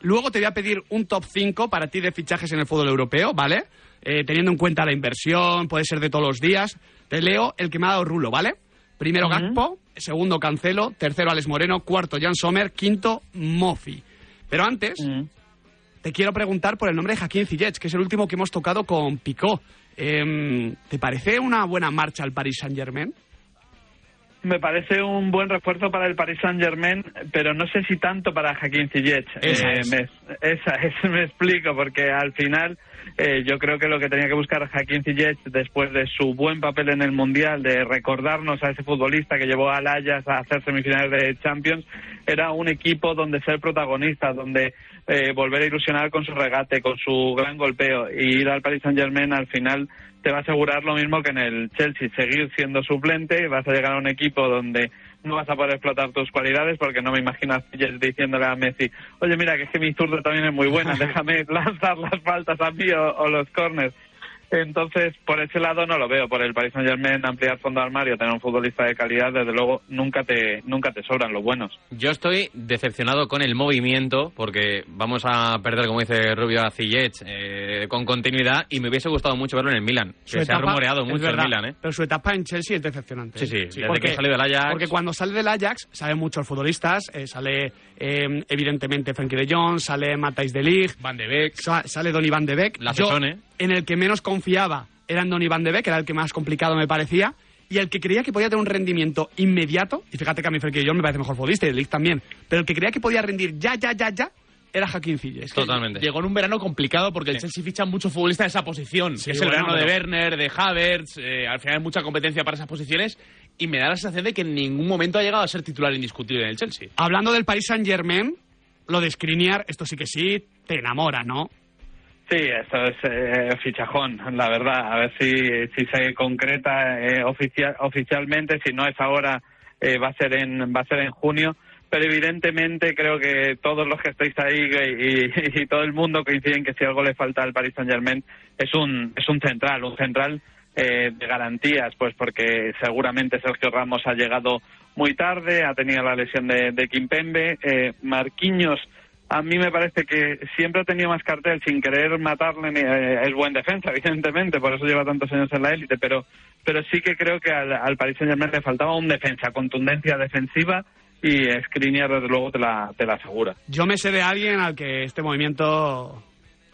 luego te voy a pedir un top 5 para ti de fichajes en el fútbol europeo, ¿vale? Eh, teniendo en cuenta la inversión, puede ser de todos los días. Te leo el que me ha dado Rulo, ¿vale? Primero. Gakpo, segundo Cancelo, tercero Alex Moreno, cuarto Jan Sommer, quinto Mofi. Pero antes, te quiero preguntar por el nombre de Joaquín Ziyech, que es el último que hemos tocado con Picó. Em, ¿Te parece una buena marcha al Paris Saint-Germain? Me parece un buen refuerzo para el Paris Saint Germain, pero no sé si tanto para Joaquín Ziyech. Esa Eh, es. me, esa es, me explico, porque al final eh, yo creo que lo que tenía que buscar Joaquín Ziyech después de su buen papel en el Mundial, de recordarnos a ese futbolista que llevó al Ajax a hacer semifinales de Champions, era un equipo donde ser protagonista, donde eh, volver a ilusionar con su regate, con su gran golpeo. Y ir al Paris Saint Germain al final te va a asegurar lo mismo que en el Chelsea, seguir siendo suplente, vas a llegar a un equipo donde no vas a poder explotar tus cualidades porque no me imagino a diciéndole a Messi, oye mira que es que mi zurda también es muy buena, déjame lanzar las faltas a mí o, o los corners. Entonces, por ese lado no lo veo. Por el Paris Saint Germain, ampliar fondo de armario, tener un futbolista de calidad, desde luego nunca te, nunca te sobran los buenos. Yo estoy decepcionado con el movimiento porque vamos a perder, como dice Rubio, a Ziyech eh, con continuidad y me hubiese gustado mucho verlo en el Milan. Su Que se ha rumoreado mucho el verdad, Milan, ¿eh? Pero su etapa en Chelsea es decepcionante. Sí, sí, desde porque, que salió del Ajax. Porque cuando sale del Ajax, salen muchos futbolistas. eh, sale, eh, evidentemente, Frenkie de Jong, sale Matthijs de Ligt. Van de Beek. sale Donny Van de Beek. La Yo, Sessone. En el que menos confiaba era en Donny Van de Beek, era el que más complicado me parecía. Y el que creía que podía tener un rendimiento inmediato, y fíjate que a mí Frenkie de Jong me parece mejor futbolista y Ligt también, pero el que creía que podía rendir ya, ya, ya, ya, era Joaquín Ziyech. Totalmente. Llegó en un verano complicado porque el Chelsea ficha muchos futbolistas de esa posición. Sí, es el bueno, verano de Werner, de Havertz, eh, al final hay mucha competencia para esas posiciones y me da la sensación de que en ningún momento ha llegado a ser titular indiscutible en el Chelsea. Hablando del Paris Saint-Germain, lo de Skriniar, esto sí que sí, te enamora, ¿no? Sí, eso es eh, fichajón, la verdad. A ver si, si se concreta eh, oficial, oficialmente. Si no es ahora, eh, va a ser en va a ser en junio. Pero evidentemente creo que todos los que estáis ahí y, y todo el mundo coinciden que si algo le falta al Paris Saint Germain es un es un central, un central eh, de garantías, pues porque seguramente Sergio Ramos ha llegado muy tarde, ha tenido la lesión de, de eh, Marquinhos a mí me parece que siempre ha tenido más cartel sin querer matarle. Eh, es buen defensa, evidentemente, por eso lleva tantos años en la élite, pero, pero sí que creo que al, al Paris Saint-Germain le faltaba un defensa, contundencia defensiva y Skriniar, desde luego, te la, te la asegura. Yo me sé de alguien al que este movimiento,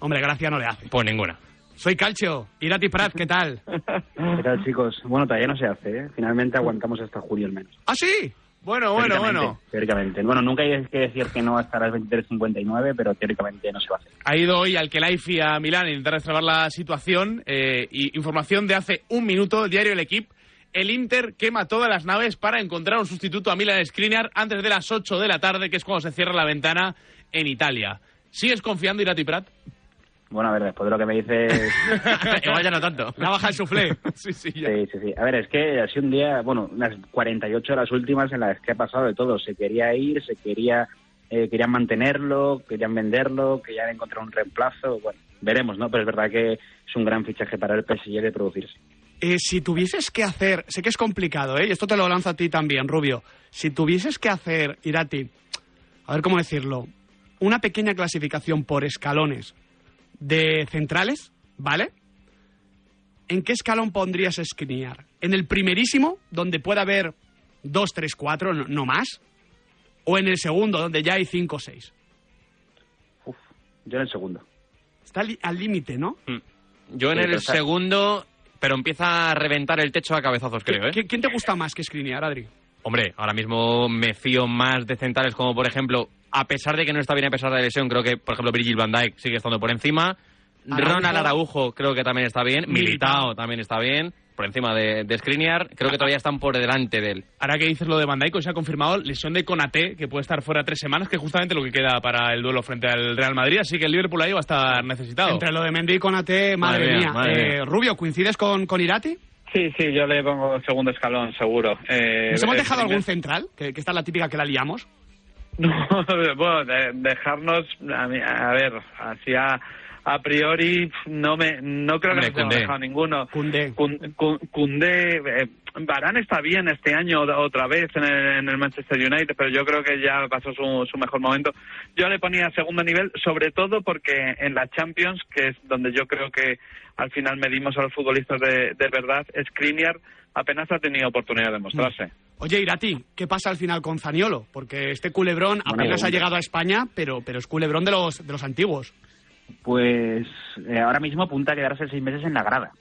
hombre, gracia no le hace. Pues ninguna. Soy Calcio, Irati Prat, ¿qué tal? ¿Qué tal, chicos? Bueno, todavía no se hace, ¿eh? Finalmente aguantamos hasta julio al menos. ¿Ah, sí? Bueno, bueno, bueno. Teóricamente. Bueno, nunca hay que decir que no hasta las 23.59, pero teóricamente no se va a hacer. Ha ido hoy al Kelaifi a Milán a intentar destrabar la situación. Eh, y información de hace un minuto, el diario El Equipo. El Inter quema todas las naves para encontrar un sustituto a Milan Skriniar antes de las 8 de la tarde, que es cuando se cierra la ventana en Italia. ¿Sigues confiando, Irati Prat? Bueno, a ver, después de lo que me dices... Igual ya no tanto. La baja el suflé. sí, sí, sí, sí, sí. A ver, es que ha sido un día, bueno, unas 48 horas últimas en las que ha pasado de todo. Se quería ir, se quería... Eh, querían mantenerlo, querían venderlo, querían encontrar un reemplazo. Bueno, veremos, ¿no? Pero es verdad que es un gran fichaje para el PSG de producirse. Eh, si tuvieses que hacer, sé que es complicado, ¿eh? Y esto te lo lanzo a ti también, Rubio. Si tuvieses que hacer, Irati, a ver cómo decirlo, una pequeña clasificación por escalones de centrales, ¿vale? ¿En qué escalón pondrías Skriniar? ¿En el primerísimo, donde puede haber dos, tres, cuatro, no, no más? ¿O en el segundo, donde ya hay cinco o seis? Uf, yo en el segundo. Está al límite, ¿no? Mm. Yo en Sí, el pero segundo, pero empieza a reventar el techo a cabezazos, creo, ¿eh? ¿Qui- ¿Quién te gusta más que Skriniar, Adri? Hombre, ahora mismo me fío más de centrales como, por ejemplo, a pesar de que no está bien a pesar de la lesión, creo que, por ejemplo, Virgil van Dijk sigue estando por encima. Araujo. Ronald Araujo creo que también está bien. Militao. También está bien. Por encima de, de Skriniar. Creo que todavía están por delante de él. Ahora que dices lo de Van Dijk, hoy se ha confirmado lesión de Konate, que puede estar fuera tres semanas, que es justamente lo que queda para el duelo frente al Real Madrid, así que el Liverpool ahí va a estar necesitado. Entre lo de Mendy y Konate, madre, Madre mía, mía. madre Eh, mía. Rubio, ¿coincides con, con Irati? Sí, sí, yo le pongo segundo escalón, seguro. Eh, ¿Nos hemos el dejado primer- algún central? Que, que esta es la típica que la liamos. No, bueno, de- dejarnos, a, a ver, así a, priori no me no creo Hombre, que Koundé. dejado ninguno. Cundé. Kun- Koundé, eh, Varane está bien este año otra vez en el, en el Manchester United, pero yo creo que ya pasó su, su mejor momento. Yo le ponía segundo nivel, sobre todo porque en la Champions, que es donde yo creo que al final medimos a los futbolistas de, de verdad, Skriniar apenas ha tenido oportunidad de mostrarse. Oye, Irati, ¿qué pasa al final con Zaniolo? Porque este culebrón apenas ha llegado a España, pero, pero es culebrón de los, de los antiguos. Pues eh, ahora mismo apunta a quedarse seis meses en la grada.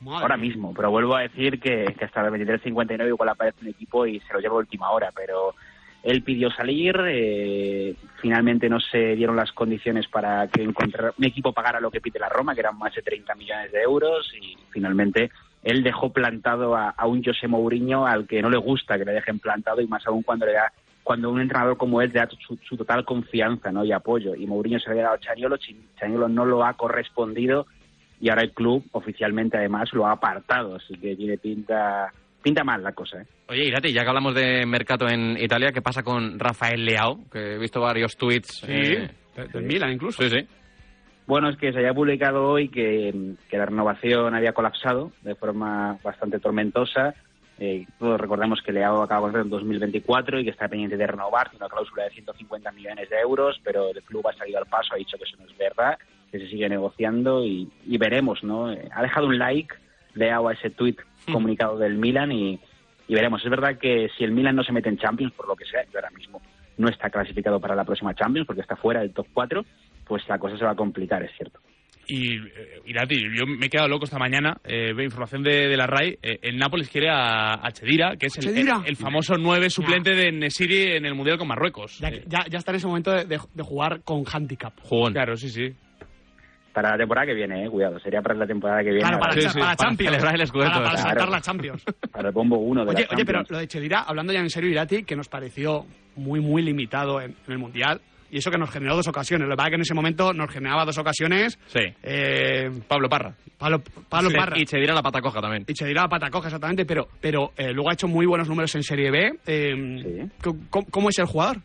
Madre ahora mismo, pero vuelvo a decir que, que hasta el 23.59 igual aparece un equipo y se lo lleva a última hora, pero él pidió salir, eh, finalmente no se dieron las condiciones para que encontrar un equipo pagara lo que pide la Roma, que eran más de 30 millones de euros, y finalmente él dejó plantado a, a un José Mourinho al que no le gusta que le dejen plantado y más aún cuando le da cuando un entrenador como él le da su, su total confianza ¿no? y apoyo. Y Mourinho se le había dado a Chaniolo, Chaniolo no lo ha correspondido y ahora el club oficialmente además lo ha apartado, así que tiene pinta pinta mal la cosa. ¿eh? Oye, Irati, ya que hablamos de mercado en Italia, ¿qué pasa con Rafael Leao? Que he visto varios tweets. Sí, eh, de- del Milan incluso. Sí, sí. Bueno, es que se había publicado hoy que, que la renovación había colapsado de forma bastante tormentosa. Eh, todos recordemos que Leao acaba con contrato en 2024 y que está pendiente de renovar, tiene una cláusula de 150 millones de euros, pero el club ha salido al paso, ha dicho que eso no es verdad, que se sigue negociando y, y veremos, ¿no? Eh, Ha dejado un like Leao a ese tuit comunicado del Milan y, y veremos. Es verdad que si el Milan no se mete en Champions, por lo que sea, que ahora mismo no está clasificado para la próxima Champions porque está fuera del top 4, pues la cosa se va a complicar, es cierto. Y, eh, Irati, yo me he quedado loco esta mañana, eh, veo información de, de la RAI, eh, el Nápoles quiere a, a Chedira, que es el, Chedira. el- el famoso 9 suplente de Nesiri en el Mundial con Marruecos. Ya, Eh, ya, ya está en ese momento de, de- de jugar con handicap. Jugón. Claro, sí, sí. Para la temporada que viene, eh, cuidado, sería para la temporada que viene. Claro, para, cha- para Champions. Para, para Claro. saltar la Champions. Para el bombo 1 de Oye, la oye, pero lo de Chedira, hablando ya en serio, Irati, que nos pareció muy, muy limitado en, en el Mundial. Y eso que nos generó dos ocasiones. Lo que pasa es que en ese momento nos generaba dos ocasiones. Sí. eh, Pablo Parra. Pablo, Pablo Sí, Parra. Y Chedira la pata coja también. Y Chedira la pata coja, exactamente. Pero, pero eh, luego ha hecho muy buenos números en Serie B. Eh, ¿cómo, cómo es el jugador?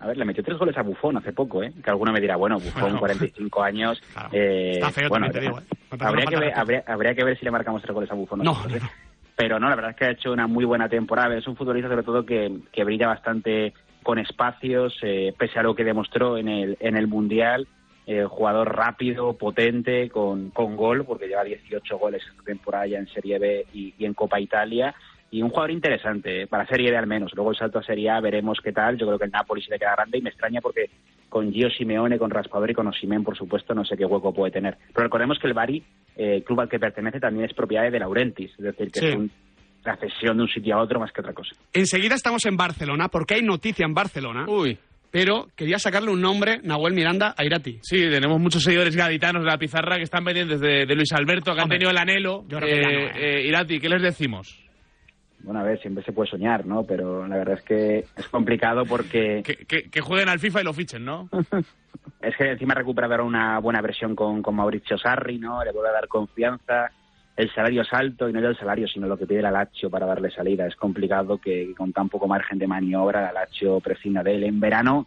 A ver, le metió tres goles a Bufón hace poco, ¿eh? Que alguno me dirá, bueno, Bufón, Bueno, 45 años. eh, Está feo bueno, también, te digo, ¿eh? Habría, que ver, habría, habría que ver si le marcamos tres goles a Bufón. No, nosotros, ¿eh? Pero no, la verdad es que ha hecho una muy buena temporada. Es un futbolista, sobre todo, que, que brilla bastante con espacios, eh, pese a lo que demostró en el, en el Mundial. eh, jugador rápido, potente, con, con gol, porque lleva 18 goles esta temporada ya en Serie B y, y en Copa Italia. Y un jugador interesante, eh, para Serie B al menos. Luego el salto a Serie A veremos qué tal. Yo creo que el Napoli se le queda grande y me extraña porque con Gio Simeone, con Raspador y con Osimen, por supuesto, no sé qué hueco puede tener. Pero recordemos que el Bari, eh, club al que pertenece, también es propiedad de Laurentiis, es decir, que Sí. es un- la cesión de un sitio a otro más que otra cosa. Enseguida estamos en Barcelona, porque hay noticia en Barcelona. Uy. Pero quería sacarle un nombre, Nahuel Miranda, a Irati. Sí, tenemos muchos seguidores gaditanos de la pizarra que están pendientes de, de Luis Alberto, que han Hombre, tenido el anhelo. yo creo que ya no, Eh, eh, Irati, ¿qué les decimos? Bueno, a ver, siempre se puede soñar, ¿no? Pero la verdad es que es complicado porque Que, que- que jueguen al FIFA y lo fichen, ¿no? es que encima recupera una buena versión con, con Mauricio Sarri, ¿no? Le vuelve a dar confianza. El salario es alto y no ya el salario, sino lo que pide la Lazio para darle salida. Es complicado que con tan poco margen de maniobra la Lazio prescinda de él. En verano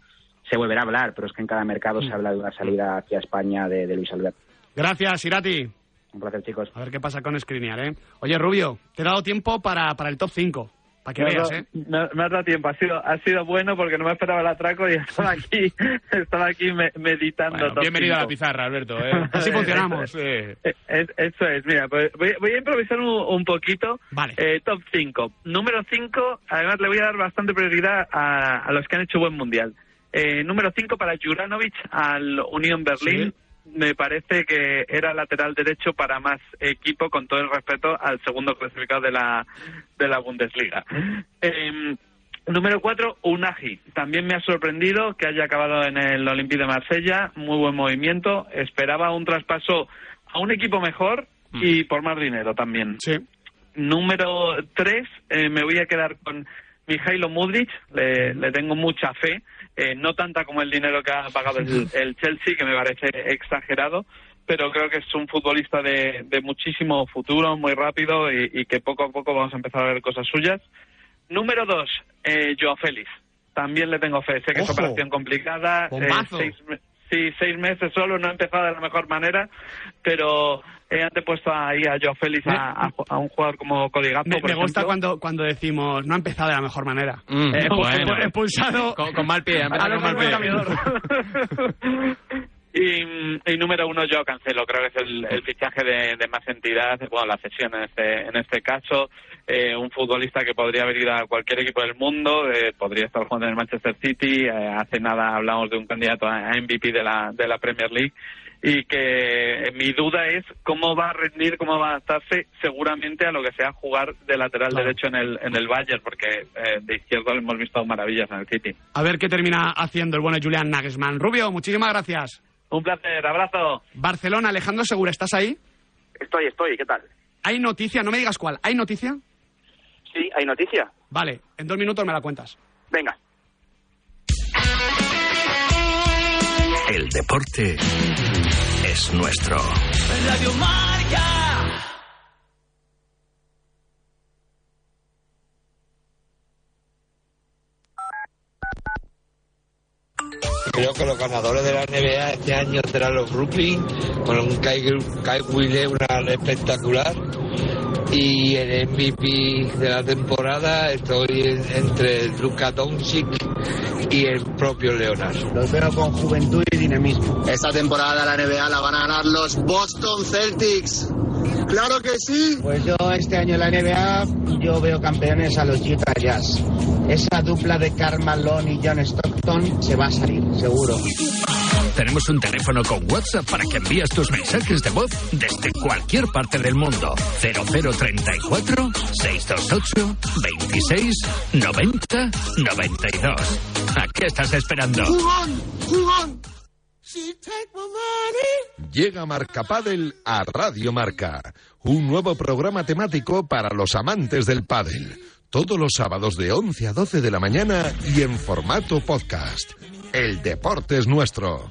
se volverá a hablar, pero es que en cada mercado se habla de una salida hacia España de, de Luis Alberto. Gracias, Irati. Un placer, chicos. A ver qué pasa con Skriniar, ¿eh? Oye, Rubio, te he dado tiempo para, para el top 5. Para que Me veas, dado- ¿eh? Me, me has dado tiempo, ha sido, ha sido bueno porque no me esperaba el atraco y estaba aquí, estaba aquí me- meditando. Bueno, bienvenido a la pizarra, Alberto. ¿eh? Así funcionamos. Sí. Eh, es- eso es, mira, pues voy, voy a improvisar un, un poquito. Vale. Eh, top 5. Número 5, además le voy a dar bastante prioridad a, a los que han hecho buen mundial. Eh, número 5 para Juranovic al Unión Berlín. Me parece que era lateral derecho para más equipo, con todo el respeto al segundo clasificado de la, de la Bundesliga. Eh, Número 4, Unagi. También me ha sorprendido que haya acabado en el Olympique de Marsella. Muy buen movimiento. Esperaba un traspaso a un equipo mejor y por más dinero también. Sí. Número 3, me voy a quedar con Mijailo Mudric. Le, le tengo mucha fe. Eh, no tanta como el dinero que ha pagado el, el Chelsea, que me parece exagerado. Pero creo que es un futbolista de, de muchísimo futuro, muy rápido y, y que poco a poco vamos a empezar a ver cosas suyas. Número dos, eh, Joao Félix. También le tengo fe. Sé que es Ojo. operación complicada. eh, seis, sí, seis meses solo. No ha empezado de la mejor manera, pero he antepuesto ahí a Joao Félix a, a- a un jugador como Cody Me, por me gusta cuando, cuando decimos, no ha empezado de la mejor manera. Mm, Eh, bueno. expu- expulsado. Con, con mal pie, ha empezado con mal mejor pie. y, y número uno yo cancelo creo que es el, el fichaje de, de más entidad bueno la cesión en este en este caso eh, un futbolista que podría haber ido a cualquier equipo del mundo eh, podría estar jugando en el Manchester City eh, hace nada hablamos de un candidato a a MVP de la de la Premier League y que eh, mi duda es cómo va a rendir, cómo va a adaptarse seguramente a lo que sea jugar de lateral Claro. derecho en el en el Bayern, porque eh, de izquierdo le hemos visto maravillas en el City. A ver qué termina haciendo el bueno Julian Nagelsmann. Rubio, muchísimas gracias. Un placer, abrazo. Barcelona, Alejandro Segura, ¿estás ahí? Estoy, estoy, ¿qué tal? ¿Hay noticia? No me digas cuál. ¿Hay noticia? Sí, hay noticia. Vale, en dos minutos me la cuentas. Venga. Deporte es nuestro. Radio Marca. Creo que los ganadores de la NBA este año serán los Brooklyn, con un Kai, Kai Leonard espectacular. Y el MVP de la temporada estoy en- entre Luka Doncic y el propio Leonard. Los veo con juventud y dinamismo. Esta temporada la NBA la van a ganar los Boston Celtics. ¡Claro que sí! Pues yo este año en la NBA yo veo campeones a los Utah Jazz. Esa dupla de Karl Malone y John Stockton se va a salir, seguro. Tenemos un teléfono con WhatsApp para que envíes tus mensajes de voz desde cualquier parte del mundo. 0034 628 26 90 92. ¿A qué estás esperando? ¡Jugón! ¡Jugón! She take my money Llega Marca Padel a Radio Marca, un nuevo programa temático para los amantes del pádel. Todos los sábados de 11 a 12 de la mañana y en formato podcast. El deporte es nuestro.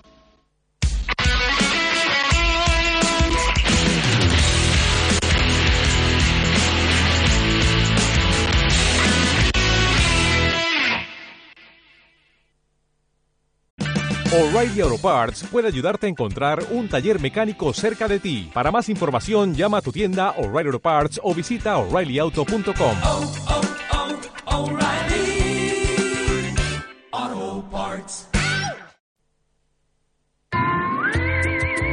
O'Reilly Auto Parts puede ayudarte a encontrar un taller mecánico cerca de ti. Para más información, llama a tu tienda O'Reilly Auto Parts o visita oreillyauto.com. Oh, oh, oh.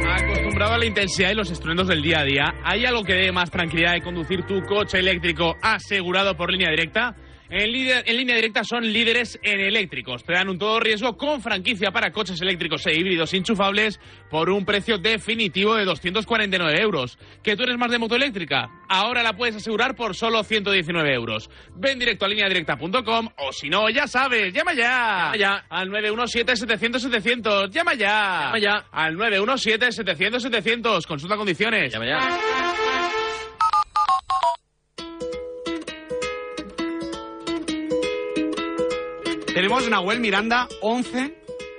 Acostumbrado a la intensidad y los estruendos del día a día, ¿hay algo que dé más tranquilidad de conducir tu coche eléctrico asegurado por línea directa? En, líder- en línea directa son líderes en eléctricos. Te dan un todo riesgo con franquicia para coches eléctricos e híbridos enchufables por un precio definitivo de 249 euros. ¿Que tú eres más de moto eléctrica? Ahora la puedes asegurar por solo 119 euros. Ven directo a lineadirecta.com o si no, ya sabes, llama ya. Llama ya. Al 917-700-700. Llama ya. Llama ya. Al 917-700-700. Consulta condiciones. Llama ya. Tenemos Nahuel Miranda, 11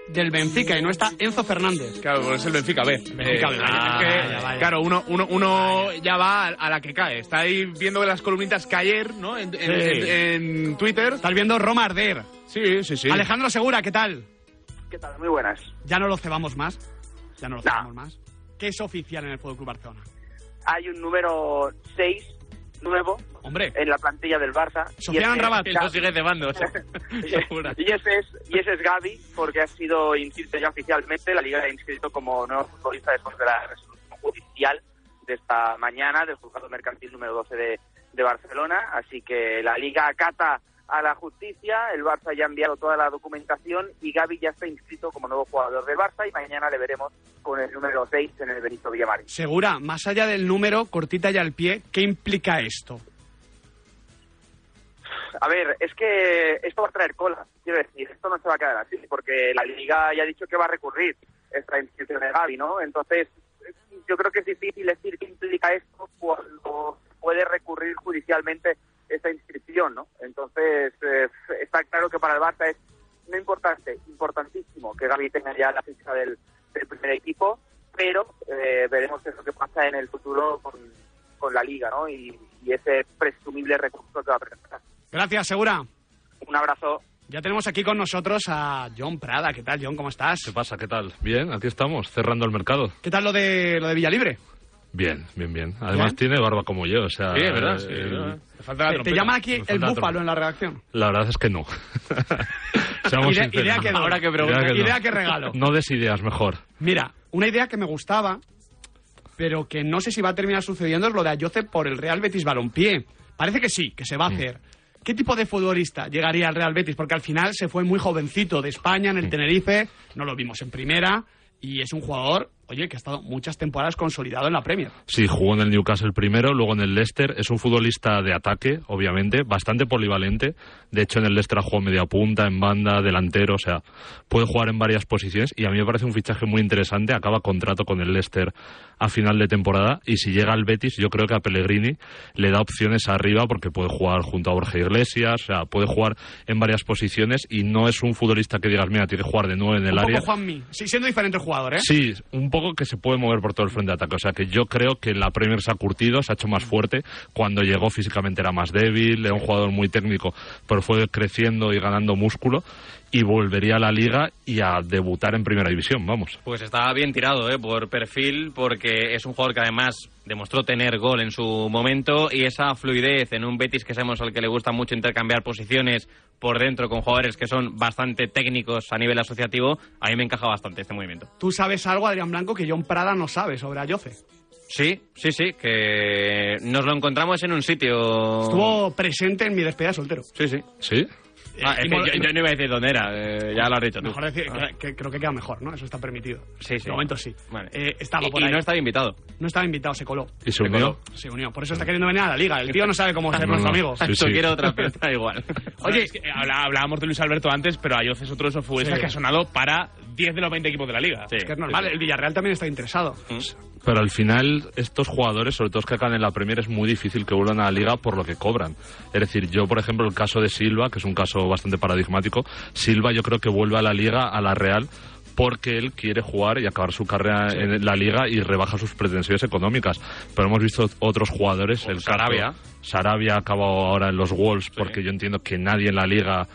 del Benfica, y no está Enzo Fernández. Claro, pues es el Benfica B. Benfica B, Eh, vaya, es que, vaya, vaya. Claro, uno, uno, uno ya va a, la que cae. Está ahí viendo las columnitas caer, ¿no? En, en- Sí. en- en Twitter. Estás viendo Roma arder. Sí, sí, sí. Alejandro Segura, ¿qué tal? ¿Qué tal? Muy buenas. Ya no lo cebamos más. Ya no lo cebamos más. ¿Qué es oficial en el Fútbol Club Barcelona? Hay un número 6 nuevo Hombre. en la plantilla del Barça. y Sofian ese- Rabat. Y lo sigue cebando. y ese es y ese es Gaby porque ha sido inscrito ya oficialmente la liga ha inscrito como nuevo futbolista después de la resolución judicial de esta mañana del juzgado mercantil número 12 de, de Barcelona así que la liga acata a la justicia el Barça ya ha enviado toda la documentación y Gaby ya está inscrito como nuevo jugador del Barça y mañana le veremos con el número 6 en el Benito Villamarín Segura, más allá del número, cortita y al pie, ¿qué implica esto? A ver, es que esto va a traer cola, quiero decir, esto no se va a quedar así, porque la Liga ya ha dicho que va a recurrir esta inscripción de Gaby, ¿no? Entonces, yo creo que es difícil decir qué implica esto cuando puede recurrir judicialmente esta inscripción, ¿no? Entonces, eh, está claro que para el Barça es no importante, importantísimo que Gaby tenga ya la ficha del, del primer equipo, pero eh, veremos qué es lo que pasa en el futuro con, con la Liga, ¿no? Y, y ese presumible recurso que va a presentar. Gracias, Segura. Un abrazo. Ya tenemos aquí con nosotros a John Prada. ¿Qué tal, John? ¿Cómo estás? ¿Qué pasa? ¿Qué tal? Bien, aquí estamos, cerrando el mercado. ¿Qué tal lo de, lo de Villalibre? Bien, bien, bien. Además ¿Bien? tiene barba como yo, o sea... Sí, es verdad, sí, el- verdad. Te falta la Te, te trompeta. llama aquí el búfalo en la redacción. La verdad es que no. Seamos Idea- sinceros. idea que. Ahora que Idea no. idea que regalo. No des ideas, mejor. Mira, una idea que me gustaba, pero que no sé si va a terminar sucediendo, es lo de Ayoce por el Real Betis Balompié. Parece que sí, que se va a hacer. ¿Qué tipo de futbolista llegaría al Real Betis? Porque al final se fue muy jovencito de España en el Tenerife, no lo vimos en primera, y es un jugador, oye, que ha estado muchas temporadas consolidado en la Premier. Sí, jugó en el Newcastle primero, luego en el Leicester. Es un futbolista de ataque, obviamente, bastante polivalente. De hecho, en el Leicester ha jugado media punta, en banda, delantero, o sea, puede jugar en varias posiciones y a mí me parece un fichaje muy interesante. Acaba contrato con el Leicester a final de temporada y si llega al Betis, yo creo que a Pellegrini le da opciones arriba porque puede jugar junto a Borja Iglesias, o sea, puede jugar en varias posiciones y no es un futbolista que digas, mira, tiene que jugar de nueve en el un área. poco Juanmi, sí, siendo diferente el jugador, ¿eh? Sí, un poco que se puede mover por todo el frente de ataque. O sea que yo creo que la Premier se ha curtido, se ha hecho más fuerte. Cuando llegó físicamente era más débil, era un jugador muy técnico, pero fue creciendo y ganando músculo. y volvería a la liga y a debutar en primera división, vamos. Pues está bien tirado ¿eh? por perfil porque es un jugador que además demostró tener gol en su momento y esa fluidez en un Betis que sabemos al que le gusta mucho intercambiar posiciones por dentro con jugadores que son bastante técnicos a nivel asociativo, a mí me encaja bastante este movimiento. Tú sabes algo, Adrián Blanco, que John Prada no sabe sobre Ayoce. Sí, sí, sí, que nos lo encontramos en un sitio... Estuvo presente en mi despedida de soltero. Sí, sí. ¿Sí? Ah, es que yo, yo no iba a decir dónde era, eh, ya lo has dicho tú. Mejor decir, que, que creo que queda mejor, ¿no? Eso está permitido. Sí, sí. De momento sí. Vale. Eh, estaba Y- por y ahí. no estaba invitado. No estaba invitado, se coló. ¿Y se unió? Se unió. Por eso está queriendo venir a la liga. El tío no sabe cómo ser No, nuestro no. amigo. Sí, Esto sí. quiere otra fiesta igual. Oye, es que habla- hablábamos de Luis Alberto antes, pero Ayoce es otro de esos futbolistas Sí. que ha sonado para 10 de los 20 equipos de la liga. Es que es normal. El Villarreal también está interesado. Pero al final, estos jugadores, sobre todo los que acaban en la Premier, es muy difícil que vuelvan a la liga por lo que cobran. Es decir, yo, por ejemplo, el caso de Silva, que es un caso bastante paradigmático, Silva yo creo que vuelve a la liga, a la Real, porque él quiere jugar y acabar su carrera en la liga y rebaja sus pretensiones económicas. Pero hemos visto otros jugadores, el caso- Sarabia. Ha acabado ahora en los Wolves porque yo entiendo que nadie en la liga,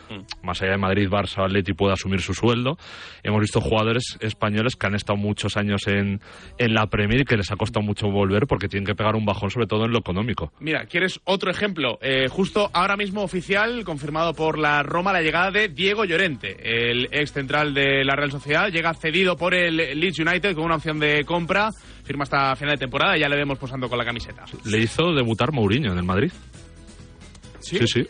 más allá de Madrid, Barça Atleti, puede asumir su sueldo. Hemos visto jugadores españoles que han estado muchos años en, en la Premier y que les ha costado mucho volver porque tienen que pegar un bajón, sobre todo en lo económico. Mira, ¿quieres otro ejemplo? Eh, justo ahora mismo oficial, confirmado por la Roma, la llegada de Diego Llorente, el ex central de la Real Sociedad. Llega cedido por el Leeds United con una opción de compra. Firma hasta final de temporada y ya le vemos posando con la camiseta. Le hizo debutar Mourinho en el Madrid. ¿Sí? Sí, sí.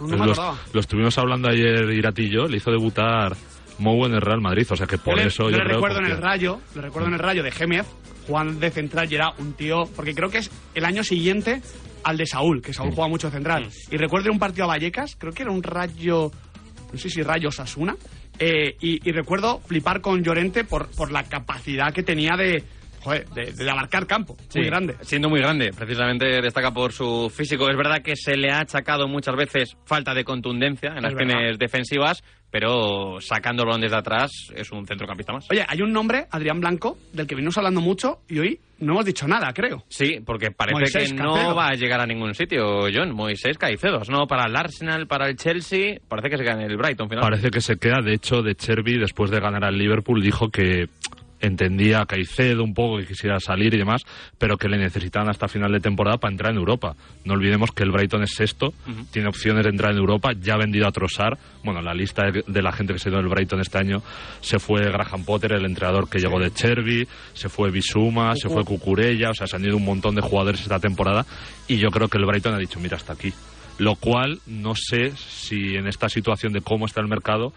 No me lo, estuvimos hablando ayer Irati y yo, le hizo debutar Mou en el Real Madrid, o sea que por yo le, eso yo yo le creo recuerdo en el rayo, le recuerdo en el rayo de Gémez, Juan de central y era un tío, porque creo que es el año siguiente al de Saúl, que Saúl juega mucho central. Y recuerdo un partido a Vallecas, creo que era un rayo, no sé si rayo Sasuna, eh, y, y recuerdo flipar con Llorente por, por la capacidad que tenía de, joder, de, de abarcar campo, Sí, muy grande. Siendo muy grande, precisamente destaca por su físico. Es verdad que se le ha achacado muchas veces falta de contundencia en las Es acciones defensivas, pero sacando el balón desde atrás es un centrocampista más. Oye, hay un nombre, Adrián Blanco, del que venimos hablando mucho y hoy no hemos dicho nada, creo. Sí, porque parece Moisés que Caicedo. no va a llegar a ningún sitio, John. Moisés Caicedo, no para el Arsenal, para el Chelsea, parece que se queda en el Brighton final. Parece que se queda, de hecho, de Cherby, después de ganar al Liverpool, dijo que entendía a Caicedo un poco que quisiera salir y demás, pero que le necesitaban hasta final de temporada para entrar en Europa. No olvidemos que el Brighton es sexto, tiene opciones de entrar en Europa, ya ha vendido a Trossard. Bueno, la lista de, de la gente que se dio del Brighton este año se fue Graham Potter, el entrenador que llegó de Cherby, se fue Bisuma, se fue Cucurella, o sea, se han ido un montón de jugadores esta temporada y yo creo que el Brighton ha dicho, mira, hasta aquí. Lo cual no sé si en esta situación de cómo está el mercado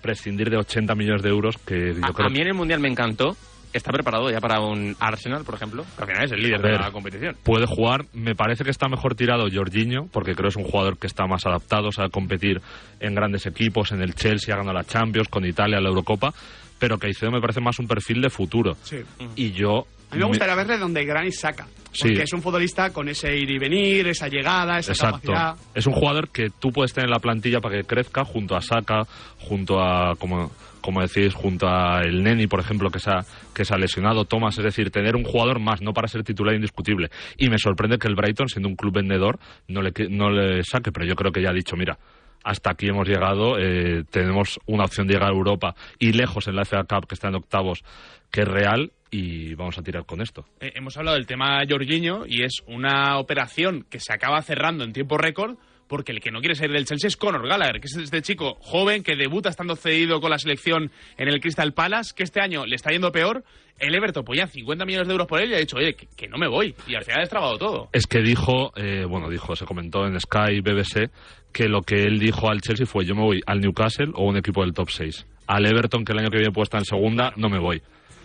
prescindir de 80 millones de euros que yo a, creo a mí en el Mundial me encantó. Está preparado ya para un Arsenal, por ejemplo, que al final es el líder ver. de la competición. puede jugar. Me parece que está mejor tirado Jorginho, porque creo que es un jugador que está más adaptado a competir en grandes equipos, en el Chelsea, ha ganado la Champions, con Italia, la Eurocopa, pero Caicedo me parece más un perfil de futuro. Sí. Y yo... A mí me gustaría verle donde Granit saca. Sí. Porque es un futbolista con ese ir y venir, esa llegada, esa Exacto. capacidad. Es un jugador que tú puedes tener en la plantilla para que crezca junto a Saka, junto a, como, como decís, junto a el Neni, por ejemplo, que se, ha, que se ha lesionado, Thomas, es decir, tener un jugador más, no para ser titular indiscutible. Y me sorprende que el Brighton, siendo un club vendedor, no le, no le saque, pero yo creo que ya ha dicho, mira, hasta aquí hemos llegado, eh, tenemos una opción de llegar a Europa y lejos en la FA Cup, que está en octavos, que es real, y vamos a tirar con esto. Eh, hemos hablado del tema Jorginho y es una operación que se acaba cerrando en tiempo récord porque el que no quiere salir del Chelsea es Conor Gallagher, que es este chico joven que debuta estando cedido con la selección en el Crystal Palace, que este año le está yendo peor. El Everton ponía 50 millones de euros por él y ha dicho, oye, que, que no me voy. Y al final ha destrabado todo. Es que dijo, eh, bueno, dijo, se comentó en Sky, BBC, que lo que él dijo al Chelsea fue yo me voy al Newcastle o un equipo del top 6. Al Everton, que el año que viene puede estar en segunda, no me voy.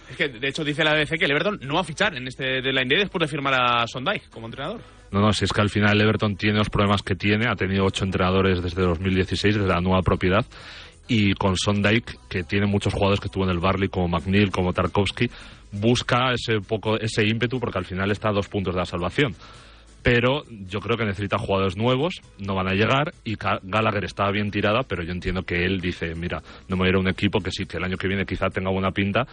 Es que, de hecho, dice la BBC que Everton no va a fichar en este deadline day después de firmar a Sondike como entrenador. No, no, si es que al final Everton tiene los problemas que tiene, ha tenido ocho entrenadores desde 2016, desde la nueva propiedad, y con Sondike, que tiene muchos jugadores que tuvo en el Barley, como McNeil, como Tarkovsky, busca ese poco ese ímpetu porque al final está a dos puntos de la salvación. Pero yo creo que necesita jugadores nuevos, no van a llegar, y Ga- Gallagher estaba bien tirada, pero yo entiendo que él dice, mira, no me voy a ir a un equipo que sí, que el año que viene quizá tenga buena pinta,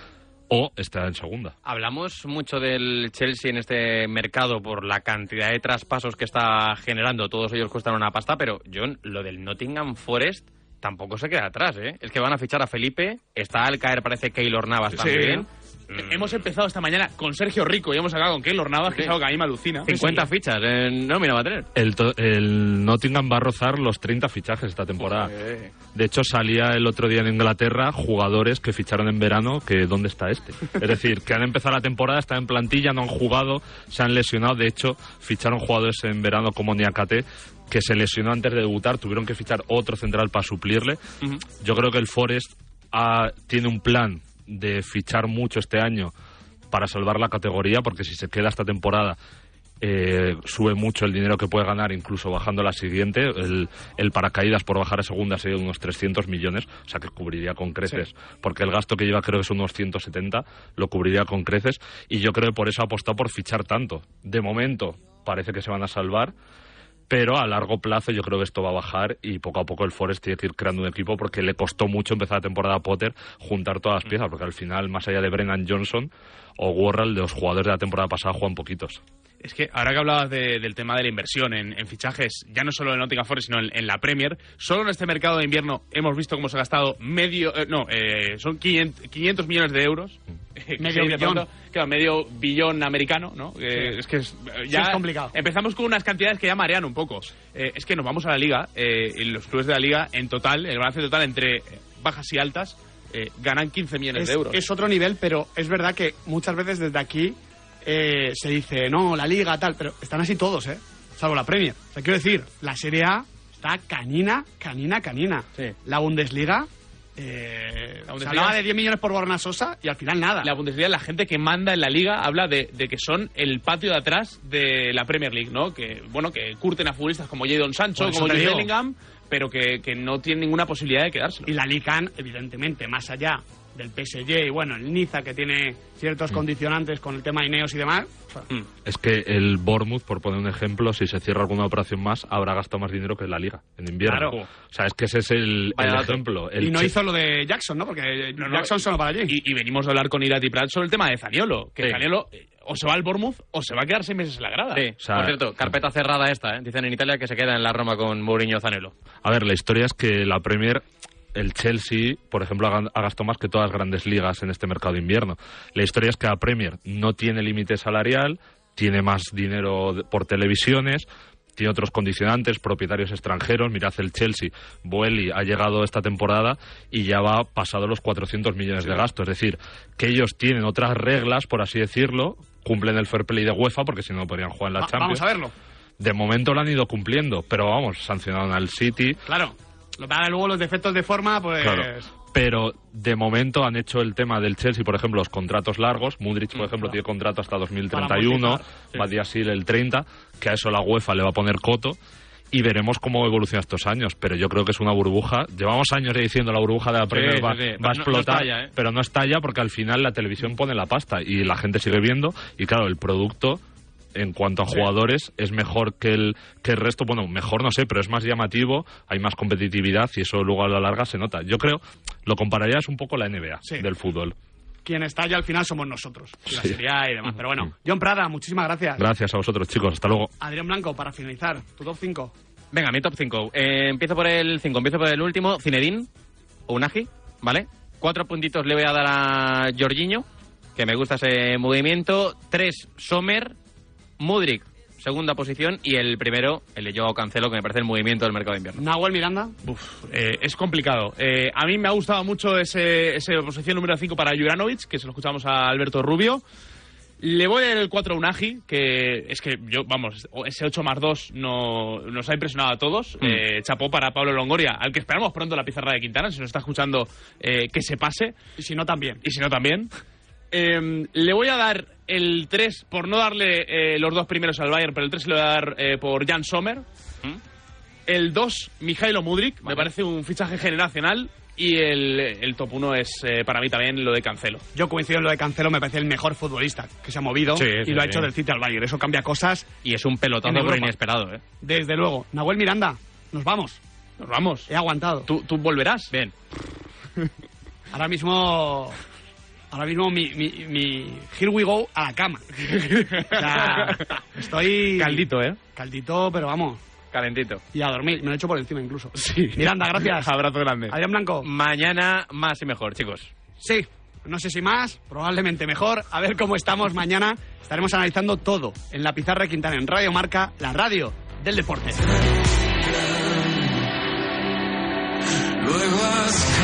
o estará en segunda. Hablamos mucho del Chelsea en este mercado por la cantidad de traspasos que está generando. Todos ellos cuestan una pasta, pero John, lo del Nottingham Forest tampoco se queda atrás, ¿eh? Es que van a fichar a Felipe, está al caer, parece Keylor Navas Sí. también. Hemos empezado esta mañana con Sergio Rico y hemos acabado con Keylor Navas, que es algo que a mí me alucina. 50 fichas, eh, no, mira, va a tener. El, to- el Nottingham va a rozar los 30 fichajes esta temporada. De hecho, salía el otro día en Inglaterra jugadores que ficharon en verano que ¿dónde está este? Es decir, que han empezado la temporada, están en plantilla, no han jugado, se han lesionado. De hecho, ficharon jugadores en verano como Niakate que se lesionó antes de debutar, tuvieron que fichar otro central para suplirle. Yo creo que el Forest ha- tiene un plan de fichar mucho este año para salvar la categoría, porque si se queda esta temporada eh, sube mucho el dinero que puede ganar, incluso bajando la siguiente. El, el paracaídas por bajar a segunda sería unos 300 millones, o sea que cubriría con creces, porque el gasto que lleva creo que es unos 170, lo cubriría con creces. Y yo creo que por eso ha apostado por fichar tanto. De momento parece que se van a salvar. Pero a largo plazo yo creo que esto va a bajar y poco a poco el Forest tiene que ir creando un equipo porque le costó mucho empezar la temporada a Potter juntar todas las piezas, porque al final, más allá de Brennan Johnson o Worrell, los jugadores de la temporada pasada juegan poquitos. Es que ahora que hablabas de- del tema de la inversión en, en fichajes, ya no solo en Nottingham Forest, sino en, en la Premier, solo en este mercado de invierno hemos visto cómo se ha gastado medio, eh, no, eh, son 500, 500 millones de euros. Eh, que Medio billón. pronto, claro, medio billón americano, ¿no? Eh, Sí. Es que es, eh, Sí, ya es complicado. Empezamos con unas cantidades que ya marean un poco. Eh, es que nos vamos a la liga, eh, y los clubes de la liga, en total, el balance total entre bajas y altas, eh, ganan 15 millones es, de euros. es otro nivel, pero es verdad que muchas veces desde aquí eh, se dice, no, la liga, tal, pero están así todos, ¿eh? Salvo la Premier. O sea, quiero decir, la Serie A está canina, canina, canina. La Bundesliga, eh, se Bundesliga hablaba es- de 10 millones por Borna Sosa y al final nada. La Bundesliga, la gente que manda en la liga habla de, de que son el patio de atrás de la Premier League, ¿no? Que, bueno, que curten a futbolistas como Jadon Sancho, como Jude. Bellingham, pero que, que no tienen ninguna posibilidad de quedárselo. Y la Lican, evidentemente, más allá del PSG y bueno, el Niza que tiene ciertos Mm. condicionantes con el tema Ineos y demás. o sea, Es que el Bournemouth, por poner un ejemplo, si se cierra alguna operación más, habrá gastado más dinero que la liga en invierno. Claro. O sea, es que ese es el, el ejemplo. El y no Che- hizo lo de Jackson, ¿no? Porque No, no, Jackson solo para allí. Y, y venimos a hablar con Irati Prat sobre el tema de Zaniolo. Que Sí. Zaniolo eh, o se va al Bournemouth o se va a quedar seis meses en la grada. Sí, por cierto, carpeta cerrada esta, ¿eh? Dicen en Italia que se queda en la Roma con Mourinho Zanello. A ver, la historia es que la Premier, el Chelsea, por ejemplo, ha gastado más que todas las grandes ligas en este mercado de invierno. La historia es que la Premier no tiene límite salarial, tiene más dinero por televisiones, tiene otros condicionantes, propietarios extranjeros. Mirad el Chelsea, Boeli ha llegado esta temporada y ya va pasado los 400 millones de gasto. Es decir, que ellos tienen otras reglas, por así decirlo, cumplen el fair play de UEFA, porque si no no podrían jugar en la Va- Champions. vamos a verlo. De momento lo han ido cumpliendo, pero vamos, sancionaron al City. Claro. Lo que haga luego los defectos de forma, pues. Claro. Pero de momento han hecho el tema del Chelsea, por ejemplo, los contratos largos. Mudrich, por ejemplo, tiene contrato hasta 2031, amortizar, sí. El 30, que a eso la UEFA le va a poner coto. Y veremos cómo evoluciona estos años. Pero yo creo que es una burbuja. Llevamos años ya diciendo la burbuja de la Premier sí, va, sí, va a pero no- no explotar. estalla, ¿eh? Pero no estalla porque al final la televisión pone la pasta y la gente sigue viendo. Y claro, el producto en cuanto a jugadores es mejor que el, que el resto. Bueno, mejor no sé, pero es más llamativo, hay más competitividad y eso luego a la larga se nota. Yo creo, lo compararía es un poco la NBA Sí. del fútbol. Quien está ya al final somos nosotros. La Sí. Serie A y demás. Pero bueno, John Prada, muchísimas gracias. Gracias a vosotros, chicos. Hasta luego. Adrián Blanco, para finalizar, tu top 5. Venga, mi top 5. empiezo por el 5, empiezo por el último. Zinedine, Unagi, ¿vale? Cuatro puntitos le voy a dar a Jorginho, que me gusta ese movimiento. Tres, Sommer, Mudrik, segunda posición. Y el primero, el de Joao Cancelo, que me parece el movimiento del mercado de invierno. Nahuel Miranda. Uf, eh, es complicado. Eh, a mí me ha gustado mucho ese, ese posición número 5 para Juranovic, que se lo escuchamos a Alberto Rubio. Le voy a dar el 4 a Unagi, que es que yo, vamos, ese 8 más 2 no, nos ha impresionado a todos. Mm. Eh, chapó para Pablo Longoria, al que esperamos pronto la pizarra de Quintana, si nos está escuchando, eh, que se pase. Y si no, también. Y si no, también. Eh, le voy a dar el 3 por no darle eh, los dos primeros al Bayern, pero el 3 le voy a dar eh, por Jan Sommer. El 2, Mijailo Mudrik, me parece un fichaje generacional. Y el, el top 1 es eh, para mí también lo de Cancelo. Yo coincido en lo de Cancelo, me parece el mejor futbolista que se ha movido Sí, y sí, lo ha sí. hecho del City al Bayern. Eso cambia cosas. Y es un pelotazo Europa. inesperado, ¿eh? Desde luego. Nahuel Miranda, nos vamos. Nos vamos. He aguantado. ¿Tú, tú volverás? Bien. Ahora mismo. Ahora mismo mi, mi, mi Here we go a la cama. O sea, estoy. Caldito, ¿eh? Caldito, pero vamos. Calentito. Y a dormir. Me lo he hecho por encima incluso. Miranda, gracias. Abrazo grande. Adrián Blanco. Mañana más y mejor, chicos. Sí, no sé si más, probablemente mejor. A ver cómo estamos mañana. Estaremos analizando todo en la pizarra de Quintana, en Radio Marca, la radio del deporte. Luego Ten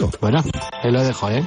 Bueno, ahí lo dejo, ¿eh?